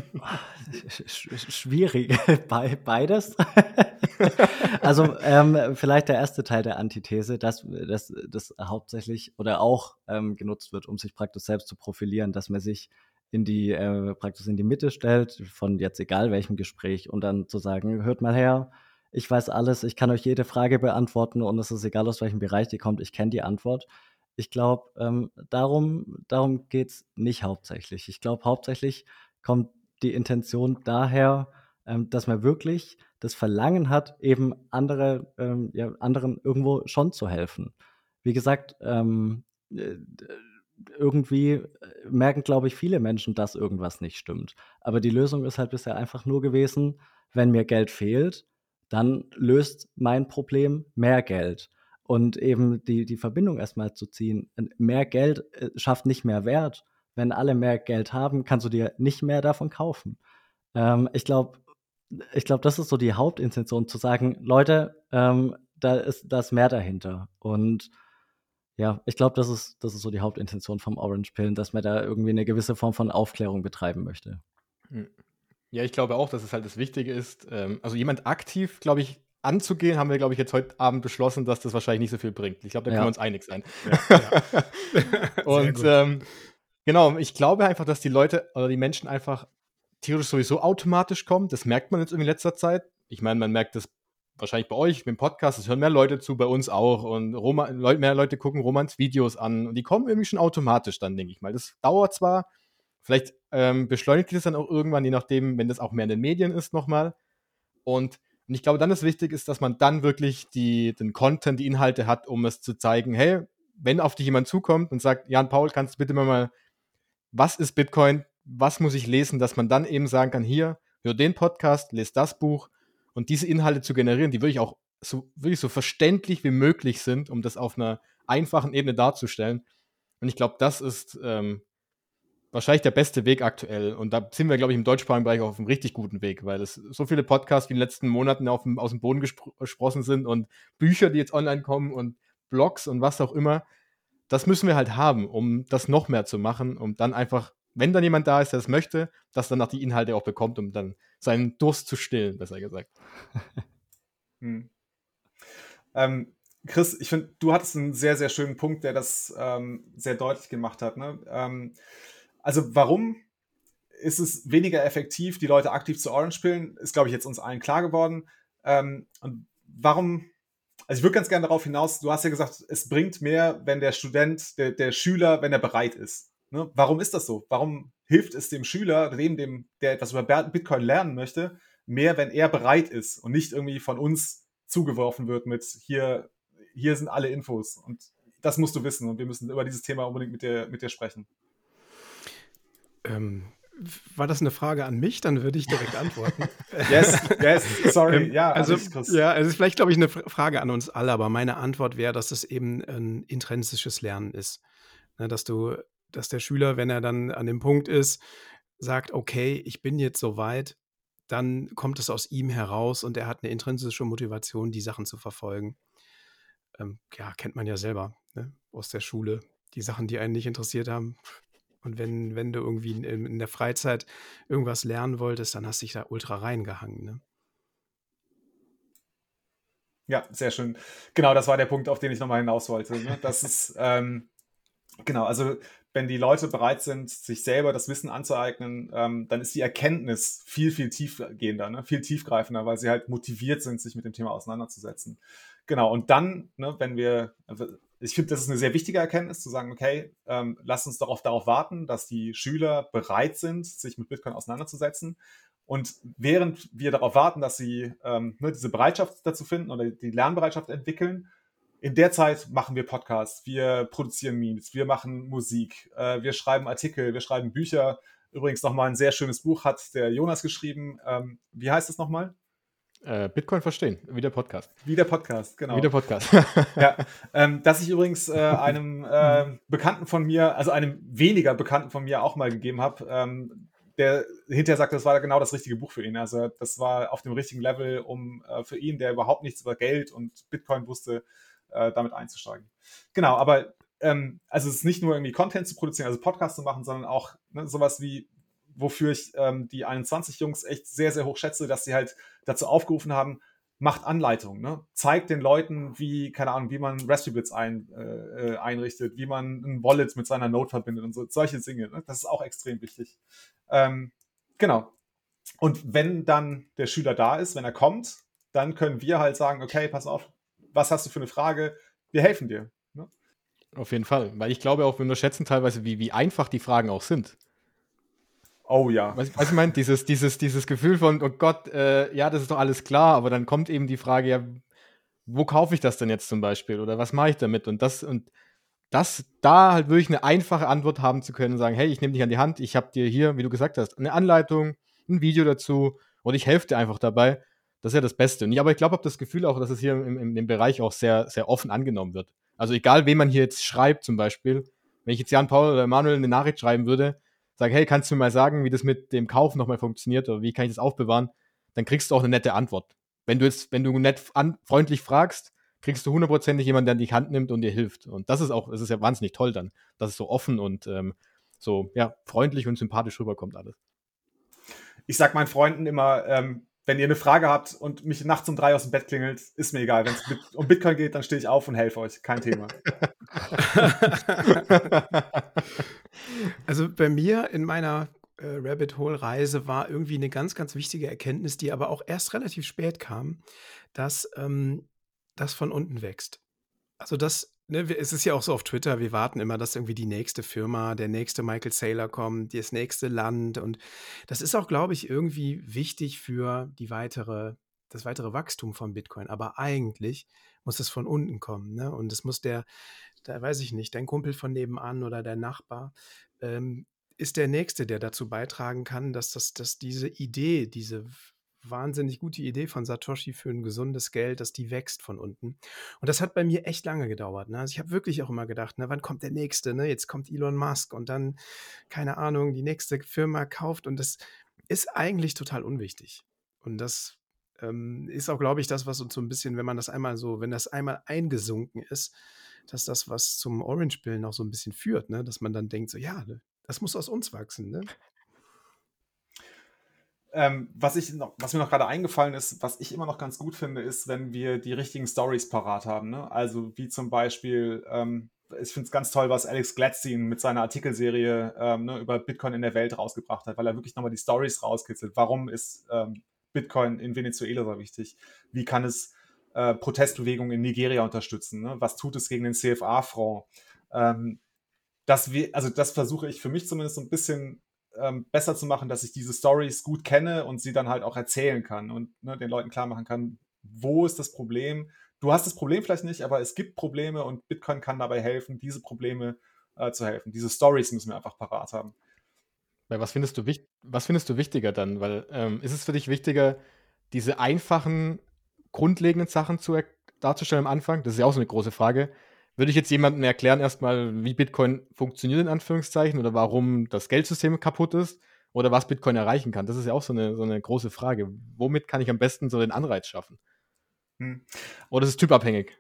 schwierig. Be beides. also ähm, vielleicht der erste Teil der Antithese, dass das hauptsächlich oder auch ähm, genutzt wird, um sich praktisch selbst zu profilieren, dass man sich in die äh, praktisch in die Mitte stellt, von jetzt egal welchem Gespräch, und dann zu sagen, hört mal her, ich weiß alles, ich kann euch jede Frage beantworten und es ist egal, aus welchem Bereich die kommt, ich kenne die Antwort. Ich glaube, ähm, darum, darum geht es nicht hauptsächlich. Ich glaube, hauptsächlich kommt die Intention daher, ähm, dass man wirklich das Verlangen hat, eben andere, ähm, ja, anderen irgendwo schon zu helfen. Wie gesagt, ähm, äh, irgendwie äh, merken, glaube ich, viele Menschen, dass irgendwas nicht stimmt. Aber die Lösung ist halt bisher einfach nur gewesen, wenn mir Geld fehlt, dann löst mein Problem mehr Geld. Und eben die, die Verbindung erstmal zu ziehen. Mehr Geld äh, schafft nicht mehr Wert, wenn alle mehr Geld haben, kannst du dir nicht mehr davon kaufen. Ähm, ich glaube, ich glaube, das ist so die Hauptintention, zu sagen, Leute, ähm, da ist das mehr dahinter. Und Ja, ich glaube, das ist, das ist so die Hauptintention vom Orange Pillen, dass man da irgendwie eine gewisse Form von Aufklärung betreiben möchte. Hm. Ja, ich glaube auch, dass es halt das Wichtige ist. Ähm, also jemand aktiv, glaube ich, anzugehen, haben wir, glaube ich, jetzt heute Abend beschlossen, dass das wahrscheinlich nicht so viel bringt. Ich glaube, da können Ja. wir uns einig sein. Ja, ja. Und ähm, genau, ich glaube einfach, dass die Leute oder die Menschen einfach theoretisch sowieso automatisch kommen. Das merkt man jetzt in letzter Zeit. Ich meine, man merkt das wahrscheinlich bei euch mit dem Podcast, es hören mehr Leute zu, bei uns auch. Und Roma, Leu- mehr Leute gucken Romans Videos an. Und die kommen irgendwie schon automatisch dann, denke ich mal. Das dauert zwar, vielleicht ähm, beschleunigt es dann auch irgendwann, je nachdem, wenn das auch mehr in den Medien ist, nochmal. Und, und ich glaube, dann ist wichtig, ist, dass man dann wirklich die, den Content, die Inhalte hat, um es zu zeigen, hey, wenn auf dich jemand zukommt und sagt, Jan Paul, kannst du bitte mal, was ist Bitcoin, was muss ich lesen, dass man dann eben sagen kann, hier, hör den Podcast, lese das Buch und diese Inhalte zu generieren, die wirklich auch so, wirklich so verständlich wie möglich sind, um das auf einer einfachen Ebene darzustellen. Und ich glaube, das ist ähm, wahrscheinlich der beste Weg aktuell. Und da sind wir, glaube ich, im deutschsprachigen Bereich auf einem richtig guten Weg, weil es so viele Podcasts, die in den letzten Monaten dem, aus dem Boden gespr gesprossen sind und Bücher, die jetzt online kommen und Blogs und was auch immer. Das müssen wir halt haben, um das noch mehr zu machen, um dann einfach, wenn dann jemand da ist, der es möchte, dass dann auch die Inhalte auch bekommt, um dann seinen Durst zu stillen, besser gesagt. Hm. Ähm, Chris, ich finde, du hattest einen sehr, sehr schönen Punkt, der das ähm, sehr deutlich gemacht hat. Ne? Ähm, also warum ist es weniger effektiv, die Leute aktiv zu Orange pillen, ist, glaube ich, jetzt uns allen klar geworden. Ähm, und warum, also ich würde ganz gerne darauf hinaus, du hast ja gesagt, es bringt mehr, wenn der Student, der, der Schüler, wenn er bereit ist. Ne? Warum ist das so? Warum hilft es dem Schüler, dem, dem, der etwas über Bitcoin lernen möchte, mehr, wenn er bereit ist und nicht irgendwie von uns zugeworfen wird mit hier, hier sind alle Infos und das musst du wissen und wir müssen über dieses Thema unbedingt mit dir, mit dir sprechen. Ähm, war das eine Frage an mich? Dann würde ich direkt antworten. Yes, yes, sorry. Ähm, ja, also, ja, es ist vielleicht, glaube ich, eine Frage an uns alle, aber meine Antwort wäre, dass es eben ein intrinsisches Lernen ist. Ne, dass du, dass der Schüler, wenn er dann an dem Punkt ist, sagt, okay, ich bin jetzt soweit, dann kommt es aus ihm heraus und er hat eine intrinsische Motivation, die Sachen zu verfolgen. Ähm, ja, kennt man ja selber ne? aus der Schule. Die Sachen, die einen nicht interessiert haben. Und wenn, wenn du irgendwie in, in der Freizeit irgendwas lernen wolltest, dann hast du dich da ultra reingehangen. Ne? Ja, sehr schön. Genau, das war der Punkt, auf den ich nochmal hinaus wollte. Ne? Das ist, ähm, genau, also wenn die Leute bereit sind, sich selber das Wissen anzueignen, ähm, dann ist die Erkenntnis viel, viel tiefgehender, ne? viel tiefgreifender, weil sie halt motiviert sind, sich mit dem Thema auseinanderzusetzen. Genau, und dann, ne, wenn wir, also ich finde, das ist eine sehr wichtige Erkenntnis, zu sagen, okay, ähm, lasst uns darauf, darauf warten, dass die Schüler bereit sind, sich mit Bitcoin auseinanderzusetzen. Und während wir darauf warten, dass sie ähm, ne, diese Bereitschaft dazu finden oder die Lernbereitschaft entwickeln, in der Zeit machen wir Podcasts, wir produzieren Memes, wir machen Musik, äh, wir schreiben Artikel, wir schreiben Bücher. Übrigens nochmal ein sehr schönes Buch hat der Jonas geschrieben. Ähm, wie heißt es nochmal? Äh, Bitcoin verstehen, wie der Podcast. Wie der Podcast, genau. Wie der Podcast. ja, ähm, dass ich übrigens äh, einem äh, Bekannten von mir, also einem weniger Bekannten von mir auch mal gegeben habe, ähm, der hinterher sagte, das war genau das richtige Buch für ihn. Also das war auf dem richtigen Level, um äh, für ihn, der überhaupt nichts über Geld und Bitcoin wusste, äh, damit einzusteigen. Genau, aber ähm, also es ist nicht nur irgendwie Content zu produzieren, also Podcasts zu machen, sondern auch ne, sowas wie, wofür ich ähm, die 21 Jungs echt sehr, sehr hoch schätze, dass sie halt dazu aufgerufen haben, macht Anleitungen, ne? zeigt den Leuten, wie, keine Ahnung, wie man Raspberry Bits ein, äh, einrichtet, wie man ein Wallet mit seiner Node verbindet und so, solche Dinge. Ne? Das ist auch extrem wichtig. Ähm, genau. Und wenn dann der Schüler da ist, wenn er kommt, dann können wir halt sagen, okay, pass auf, was hast du für eine Frage? Wir helfen dir. Ne? Auf jeden Fall, weil ich glaube auch, wir unterschätzen teilweise, wie, wie einfach die Fragen auch sind. Oh ja. Was, was ich meine, dieses, dieses, dieses Gefühl von, oh Gott, äh, ja, das ist doch alles klar, aber dann kommt eben die Frage, ja, wo kaufe ich das denn jetzt zum Beispiel oder was mache ich damit? Und das, und das, da halt wirklich eine einfache Antwort haben zu können, sagen, hey, ich nehme dich an die Hand, ich habe dir hier, wie du gesagt hast, eine Anleitung, ein Video dazu und ich helfe dir einfach dabei. Das ist ja das Beste. Und ich, aber ich glaube, habe das Gefühl auch, dass es hier im, im, im Bereich auch sehr, sehr offen angenommen wird. Also egal, wen man hier jetzt schreibt zum Beispiel, wenn ich jetzt Jan Paul oder Manuel eine Nachricht schreiben würde, sage, hey, kannst du mir mal sagen, wie das mit dem Kauf nochmal funktioniert oder wie kann ich das aufbewahren, dann kriegst du auch eine nette Antwort. Wenn du jetzt, wenn du nett an, freundlich fragst, kriegst du hundertprozentig jemanden, der an die Hand nimmt und dir hilft. Und das ist auch, das ist ja wahnsinnig toll dann, dass es so offen und ähm, so ja, freundlich und sympathisch rüberkommt alles. Ich sag meinen Freunden immer, ähm, wenn ihr eine Frage habt und mich nachts um drei aus dem Bett klingelt, ist mir egal. Wenn es um Bitcoin geht, dann stehe ich auf und helfe euch. Kein Thema. also bei mir in meiner äh, Rabbit Hole Reise war irgendwie eine ganz, ganz wichtige Erkenntnis, die aber auch erst relativ spät kam, dass ähm, das von unten wächst. Also das, ne, es ist ja auch so auf Twitter, wir warten immer, dass irgendwie die nächste Firma, der nächste Michael Saylor kommt, das nächste Land und das ist auch, glaube ich, irgendwie wichtig für die weitere, das weitere Wachstum von Bitcoin. Aber eigentlich muss es von unten kommen, ne? Und es muss der, da weiß ich nicht, dein Kumpel von nebenan oder der Nachbar, ähm, ist der Nächste, der dazu beitragen kann, dass, das, dass diese Idee, diese wahnsinnig gute Idee von Satoshi für ein gesundes Geld, dass die wächst von unten. Und das hat bei mir echt lange gedauert. Ne? Also ich habe wirklich auch immer gedacht, ne, wann kommt der nächste? Ne? Jetzt kommt Elon Musk und dann, keine Ahnung, die nächste Firma kauft. Und das ist eigentlich total unwichtig. Und das ähm, ist auch, glaube ich, das, was uns so ein bisschen, wenn man das einmal so, wenn das einmal eingesunken ist, dass das, was zum Orange-Pillen auch so ein bisschen führt, ne? dass man dann denkt, so ja, ne, das muss aus uns wachsen. Ne? Ähm, was, ich noch, was mir noch gerade eingefallen ist, was ich immer noch ganz gut finde, ist, wenn wir die richtigen Stories parat haben. Ne? Also wie zum Beispiel, ähm, ich finde es ganz toll, was Alex Gladstein mit seiner Artikelserie ähm, ne, über Bitcoin in der Welt rausgebracht hat, weil er wirklich nochmal die Stories rauskitzelt. Warum ist ähm, Bitcoin in Venezuela so wichtig? Wie kann es äh, Protestbewegungen in Nigeria unterstützen? Ne? Was tut es gegen den CFA-Front? Ähm, das, also das versuche ich für mich zumindest so ein bisschen ähm, besser zu machen, dass ich diese Stories gut kenne und sie dann halt auch erzählen kann und ne, den Leuten klar machen kann, wo ist das Problem. Du hast das Problem vielleicht nicht, aber es gibt Probleme und Bitcoin kann dabei helfen, diese Probleme äh, zu helfen. Diese Stories müssen wir einfach parat haben. Weil was findest du, was findest du wichtiger dann? Weil ähm, ist es für dich wichtiger, diese einfachen, grundlegenden Sachen zu darzustellen am Anfang? Das ist ja auch so eine große Frage würde ich jetzt jemandem erklären, erstmal, wie Bitcoin funktioniert, in Anführungszeichen, oder warum das Geldsystem kaputt ist, oder was Bitcoin erreichen kann? Das ist ja auch so eine, so eine große Frage. Womit kann ich am besten so den Anreiz schaffen? Hm. Oder ist es typabhängig?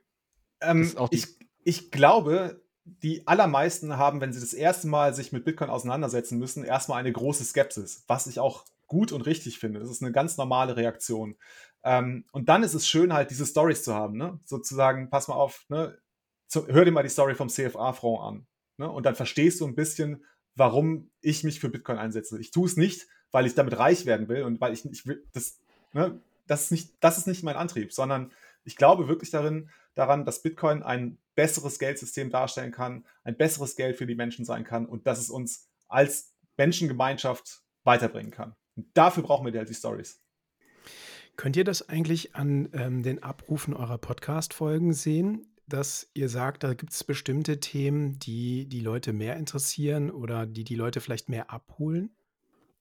Ähm, ich, ich glaube, die allermeisten haben, wenn sie das erste Mal sich mit Bitcoin auseinandersetzen müssen, erstmal eine große Skepsis, was ich auch gut und richtig finde. Das ist eine ganz normale Reaktion. Ähm, und dann ist es schön, halt diese Stories zu haben, ne? sozusagen, pass mal auf, ne? zu, hör dir mal die Story vom CFA-Fonds an. Ne? Und dann verstehst du ein bisschen, warum ich mich für Bitcoin einsetze. Ich tue es nicht, weil ich damit reich werden will und weil ich, ich will, das, ne, das, ist nicht, das ist nicht mein Antrieb, sondern ich glaube wirklich darin, daran, dass Bitcoin ein besseres Geldsystem darstellen kann, ein besseres Geld für die Menschen sein kann und dass es uns als Menschengemeinschaft weiterbringen kann. Und dafür brauchen wir halt die Stories. Könnt ihr das eigentlich an ähm, den Abrufen eurer Podcast-Folgen sehen? dass ihr sagt, da gibt es bestimmte Themen, die die Leute mehr interessieren oder die die Leute vielleicht mehr abholen?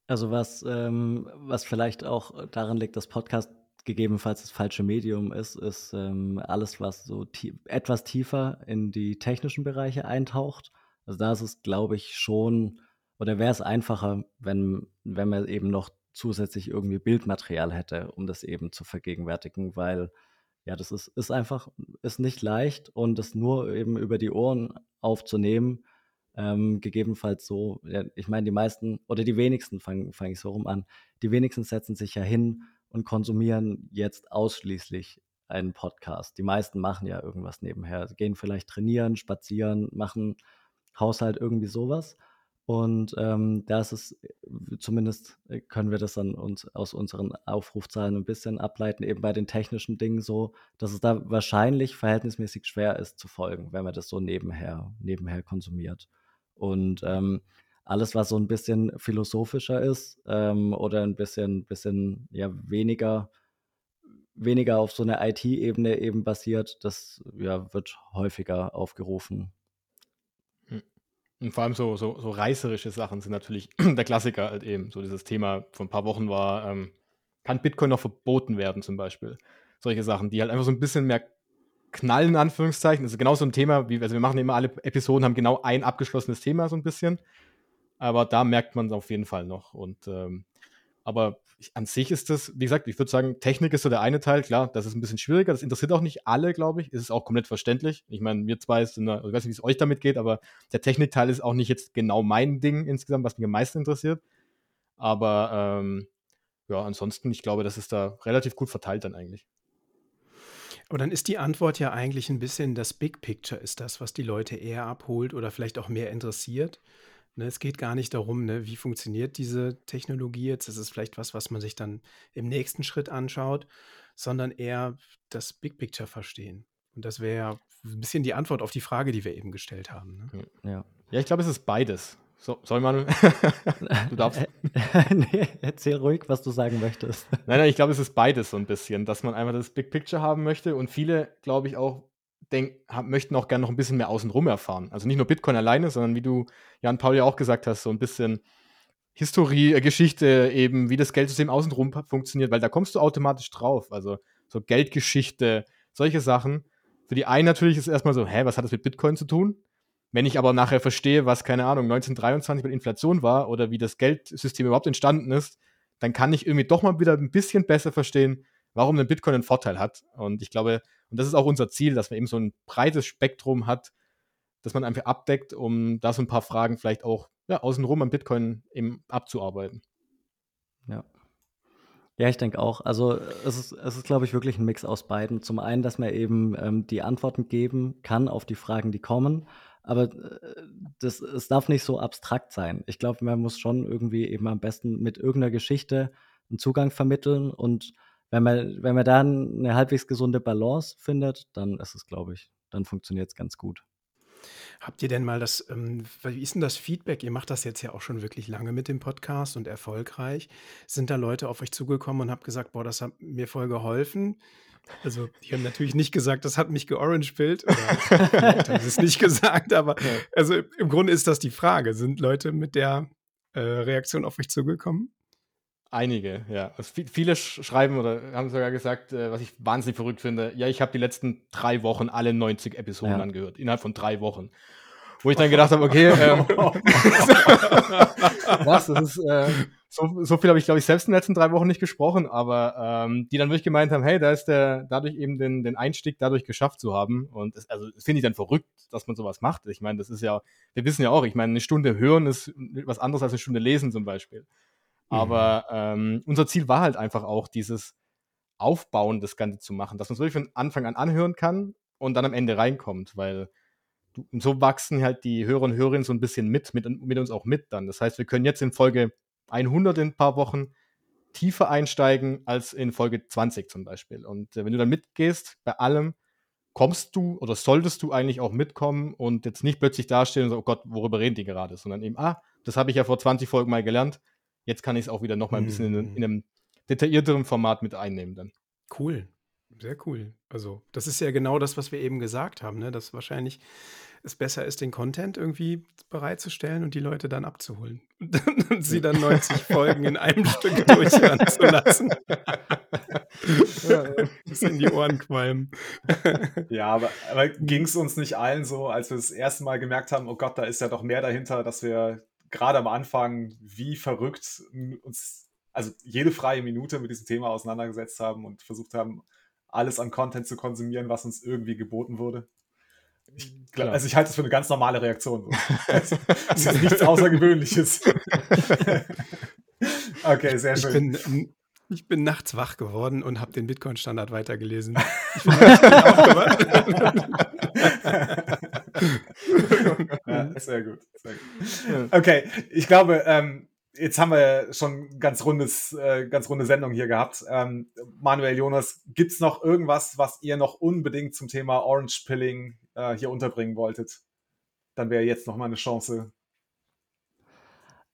Also was, ähm, was vielleicht auch daran liegt, dass Podcast gegebenenfalls das falsche Medium ist, ist ähm, alles, was so tie etwas tiefer in die technischen Bereiche eintaucht. Also da ist es, glaube ich, schon, oder wäre es einfacher, wenn, wenn man eben noch zusätzlich irgendwie Bildmaterial hätte, um das eben zu vergegenwärtigen, weil ja, das ist, ist einfach, ist nicht leicht und das nur eben über die Ohren aufzunehmen, ähm, gegebenenfalls so, ja, ich meine, die meisten oder die wenigsten, fange fang ich so rum an, die wenigsten setzen sich ja hin und konsumieren jetzt ausschließlich einen Podcast. Die meisten machen ja irgendwas nebenher, gehen vielleicht trainieren, spazieren, machen Haushalt, irgendwie sowas. Und ähm, da ist äh, zumindest äh, können wir das dann uns aus unseren Aufrufzahlen ein bisschen ableiten, eben bei den technischen Dingen so, dass es da wahrscheinlich verhältnismäßig schwer ist zu folgen, wenn man das so nebenher, nebenher konsumiert. Und ähm, alles, was so ein bisschen philosophischer ist ähm, oder ein bisschen, bisschen ja, weniger, weniger auf so einer IT-Ebene eben basiert, das ja, wird häufiger aufgerufen. Und vor allem so, so, so reißerische Sachen sind natürlich der Klassiker halt eben. So dieses Thema von ein paar Wochen war, ähm, kann Bitcoin noch verboten werden zum Beispiel? Solche Sachen, die halt einfach so ein bisschen mehr knallen, in Anführungszeichen. Das ist genau so ein Thema, wie, also wir machen immer alle Episoden, haben genau ein abgeschlossenes Thema so ein bisschen. Aber da merkt man es auf jeden Fall noch. Und ähm, Aber ich, an sich ist das, wie gesagt, ich würde sagen, Technik ist so der eine Teil, klar, das ist ein bisschen schwieriger, das interessiert auch nicht alle, glaube ich, ist es auch komplett verständlich. Ich meine, wir zwei sind, da, ich weiß nicht, wie es euch damit geht, aber der Technikteil ist auch nicht jetzt genau mein Ding insgesamt, was mich am meisten interessiert. Aber ähm, ja, ansonsten, ich glaube, das ist da relativ gut verteilt dann eigentlich. Aber dann ist die Antwort ja eigentlich ein bisschen das Big Picture ist das, was die Leute eher abholt oder vielleicht auch mehr interessiert. Ne, es geht gar nicht darum, ne, wie funktioniert diese Technologie jetzt. Das ist vielleicht was, was man sich dann im nächsten Schritt anschaut, sondern eher das Big Picture verstehen. Und das wäre ja ein bisschen die Antwort auf die Frage, die wir eben gestellt haben. Ne? Ja. ja, ich glaube, es ist beides. So, sorry, Manu. du darfst. nee, erzähl ruhig, was du sagen möchtest. Nein, nein, ich glaube, es ist beides so ein bisschen, dass man einfach das Big Picture haben möchte und viele, glaube ich, auch denk, möchten auch gerne noch ein bisschen mehr außenrum erfahren. Also nicht nur Bitcoin alleine, sondern wie du, Jan Paul, ja auch gesagt hast, so ein bisschen Historie, äh, Geschichte eben, wie das Geldsystem außenrum funktioniert, weil da kommst du automatisch drauf. Also so Geldgeschichte, solche Sachen. Für die einen natürlich ist es erstmal so, hä, was hat das mit Bitcoin zu tun? Wenn ich aber nachher verstehe, was, keine Ahnung, 1923 mit Inflation war oder wie das Geldsystem überhaupt entstanden ist, dann kann ich irgendwie doch mal wieder ein bisschen besser verstehen, warum ein Bitcoin einen Vorteil hat. Und ich glaube, und das ist auch unser Ziel, dass man eben so ein breites Spektrum hat, dass man einfach abdeckt, um da so ein paar Fragen vielleicht auch ja, außenrum am Bitcoin eben abzuarbeiten. Ja. Ja, ich denke auch. Also es ist, es ist, glaube ich, wirklich ein Mix aus beiden. Zum einen, dass man eben ähm, die Antworten geben kann auf die Fragen, die kommen. Aber äh, das, es darf nicht so abstrakt sein. Ich glaube, man muss schon irgendwie eben am besten mit irgendeiner Geschichte einen Zugang vermitteln und wenn man, wenn man da eine halbwegs gesunde Balance findet, dann ist es, glaube ich, dann funktioniert es ganz gut. Habt ihr denn mal das, ähm, wie ist denn das Feedback? Ihr macht das jetzt ja auch schon wirklich lange mit dem Podcast und erfolgreich. Sind da Leute auf euch zugekommen und habt gesagt, boah, das hat mir voll geholfen? Also, die haben natürlich nicht gesagt, das hat mich georange-pillt. Oder haben es nicht gesagt, aber also im Grunde ist das die Frage. Sind Leute mit der äh, Reaktion auf euch zugekommen? Einige, ja. Also viele schreiben oder haben sogar gesagt, äh, was ich wahnsinnig verrückt finde, ja, ich habe die letzten drei Wochen alle 90 Episoden ja. angehört, innerhalb von drei Wochen. Wo ich dann gedacht habe, okay, ähm, was, das ist, äh, so, so viel habe ich, glaube ich, selbst in den letzten drei Wochen nicht gesprochen, aber ähm, die dann wirklich gemeint haben, hey, da ist der, dadurch eben den, den Einstieg dadurch geschafft zu haben. Und das, also das finde ich dann verrückt, dass man sowas macht. Ich meine, das ist ja, wir wissen ja auch, ich meine, eine Stunde hören ist was anderes als eine Stunde lesen zum Beispiel. Aber mhm. ähm, unser Ziel war halt einfach auch, dieses Aufbauen, das Ganze zu machen, dass man es wirklich von Anfang an anhören kann und dann am Ende reinkommt, weil du, so wachsen halt die Hörer und Hörerinnen so ein bisschen mit, mit, mit uns auch mit dann. Das heißt, wir können jetzt in Folge 100 in ein paar Wochen tiefer einsteigen als in Folge 20 zum Beispiel. Und äh, wenn du dann mitgehst bei allem, kommst du oder solltest du eigentlich auch mitkommen und jetzt nicht plötzlich dastehen und so, oh Gott, worüber reden die gerade, sondern eben, ah, das habe ich ja vor 20 Folgen mal gelernt, jetzt kann ich es auch wieder noch mal ein bisschen in, in, einem detaillierteren Format mit einnehmen dann. Cool, sehr cool. Also das ist ja genau das, was wir eben gesagt haben, ne? dass wahrscheinlich es besser ist, den Content irgendwie bereitzustellen und die Leute dann abzuholen. und sie dann 90 Folgen in einem Stück durchhören zu lassen. bis in die Ohren qualmen. ja, aber, aber ging es uns nicht allen so, als wir das erste Mal gemerkt haben, oh Gott, da ist ja doch mehr dahinter, dass wir gerade am Anfang, wie verrückt uns, also jede freie Minute mit diesem Thema auseinandergesetzt haben und versucht haben, alles an Content zu konsumieren, was uns irgendwie geboten wurde. Ich, glaub, also ich halte das für eine ganz normale Reaktion. Es ist nichts Außergewöhnliches. okay, sehr schön. Ich bin, ähm, ich bin nachts wach geworden und habe den Bitcoin-Standard weitergelesen. Ich bin aufgewacht. Ja, sehr gut. Sehr gut. Okay, ich glaube, ähm, jetzt haben wir schon ganz rundes, äh, ganz runde Sendung hier gehabt. Ähm, Manuel Jonas, gibt es noch irgendwas, was ihr noch unbedingt zum Thema Orange Pilling äh, hier unterbringen wolltet? Dann wäre jetzt noch mal eine Chance.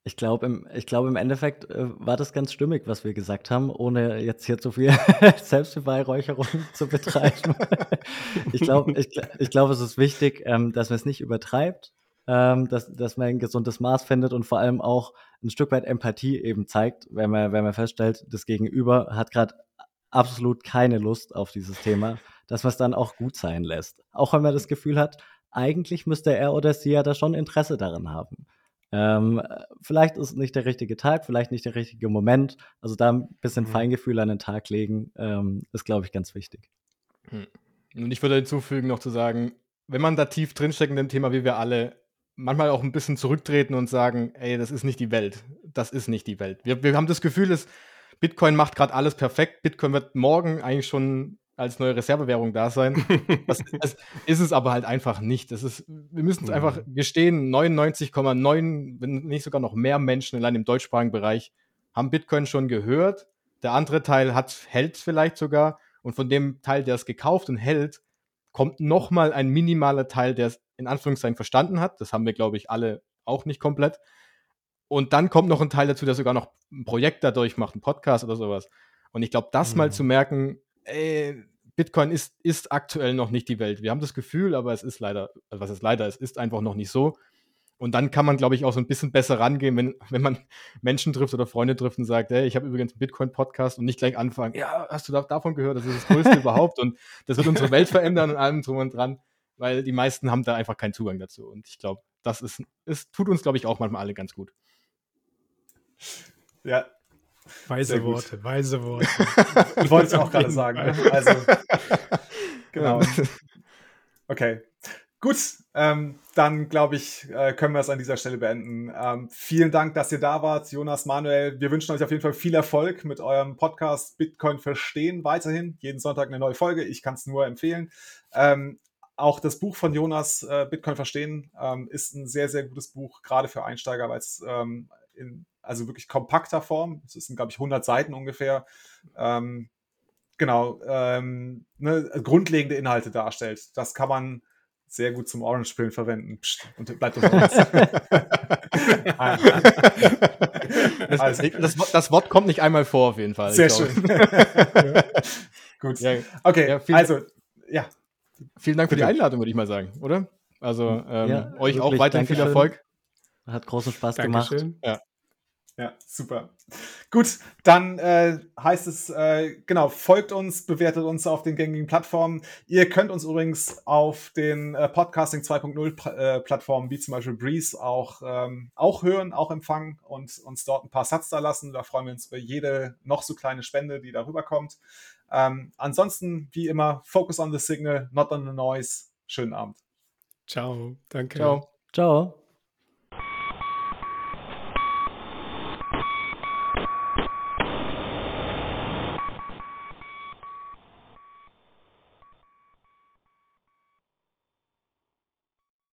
Ich glaube, im, glaub, im Endeffekt äh, war das ganz stimmig, was wir gesagt haben, ohne jetzt hier zu viel Selbstbeweihräucherung zu betreiben. ich glaube, ich, ich glaub, es ist wichtig, ähm, dass man es nicht übertreibt, ähm, dass, dass man ein gesundes Maß findet und vor allem auch ein Stück weit Empathie eben zeigt, wenn man, wenn man feststellt, das Gegenüber hat gerade absolut keine Lust auf dieses Thema, dass man es dann auch gut sein lässt. Auch wenn man das Gefühl hat, eigentlich müsste er oder sie ja da schon Interesse daran haben. Ähm, vielleicht ist nicht der richtige Tag, vielleicht nicht der richtige Moment. Also da ein bisschen Mhm. Feingefühl an den Tag legen, ähm, ist, glaube ich, ganz wichtig. Hm. Und ich würde hinzufügen, noch zu sagen, wenn man da tief drinsteckt in dem Thema, wie wir alle, manchmal auch ein bisschen zurücktreten und sagen, ey, das ist nicht die Welt. Das ist nicht die Welt. Wir, wir haben das Gefühl, dass Bitcoin macht gerade alles perfekt. Bitcoin wird morgen eigentlich schon als neue Reservewährung da sein. Das, das ist es aber halt einfach nicht. Das ist, wir müssen es Mhm. einfach gestehen, 99,9, wenn nicht sogar noch mehr Menschen allein im deutschsprachigen Bereich haben Bitcoin schon gehört. Der andere Teil hat hält vielleicht sogar. Und von dem Teil, der es gekauft und hält, kommt nochmal ein minimaler Teil, der es in Anführungszeichen verstanden hat. Das haben wir, glaube ich, alle auch nicht komplett. Und dann kommt noch ein Teil dazu, der sogar noch ein Projekt dadurch macht, ein Podcast oder sowas. Und ich glaube, das mal Mhm. zu merken, ey, Bitcoin ist, ist aktuell noch nicht die Welt. Wir haben das Gefühl, aber es ist leider, also was ist leider, es ist einfach noch nicht so. Und dann kann man, glaube ich, auch so ein bisschen besser rangehen, wenn, wenn man Menschen trifft oder Freunde trifft und sagt, hey, ich habe übrigens einen Bitcoin-Podcast und nicht gleich anfangen, ja, hast du da, davon gehört, das ist das Größte überhaupt und das wird unsere Welt verändern und allem drum und dran, weil die meisten haben da einfach keinen Zugang dazu. Und ich glaube, das ist, es tut uns, glaube ich, auch manchmal alle ganz gut. Ja, Weise. Worte, weise Worte. ich wollte es auch gerade sagen. Ne? Also, genau. Okay. Gut, ähm, dann glaube ich, äh, können wir es an dieser Stelle beenden. Ähm, vielen Dank, dass ihr da wart, Jonas, Manuel. Wir wünschen euch auf jeden Fall viel Erfolg mit eurem Podcast Bitcoin Verstehen weiterhin. Jeden Sonntag eine neue Folge. Ich kann es nur empfehlen. Ähm, auch das Buch von Jonas, äh, Bitcoin Verstehen, ähm, ist ein sehr, sehr gutes Buch, gerade für Einsteiger, weil es ähm, in also wirklich kompakter Form, es sind, glaube ich, 100 Seiten ungefähr, ähm, genau, ähm, ne, grundlegende Inhalte darstellt. Das kann man sehr gut zum Orange-Pillen verwenden. Psst, und bleibt unter uns. Das, das, das, Wort kommt nicht einmal vor, auf jeden Fall. Sehr schön. Gut. Ja, Okay, Ja, vielen- also, ja, vielen Dank für die. Einladung, würde ich mal sagen, oder? Also ähm, Ja, euch auch wirklich, weiterhin viel Dankeschön. Erfolg. Hat großen Spaß gemacht. Dankeschön. Ja, super. Gut, dann äh, heißt es, äh, genau, folgt uns, bewertet uns auf den gängigen Plattformen. Ihr könnt uns übrigens auf den äh, Podcasting 2.0 Pla- äh, Plattformen wie zum Beispiel Breeze auch, ähm, auch hören, auch empfangen und uns dort ein paar Satz da lassen. Da freuen wir uns über jede noch so kleine Spende, die darüber kommt. Ähm, ansonsten, wie immer, focus on the signal, not on the noise. Schönen Abend. Ciao. Danke. Ciao. Ciao.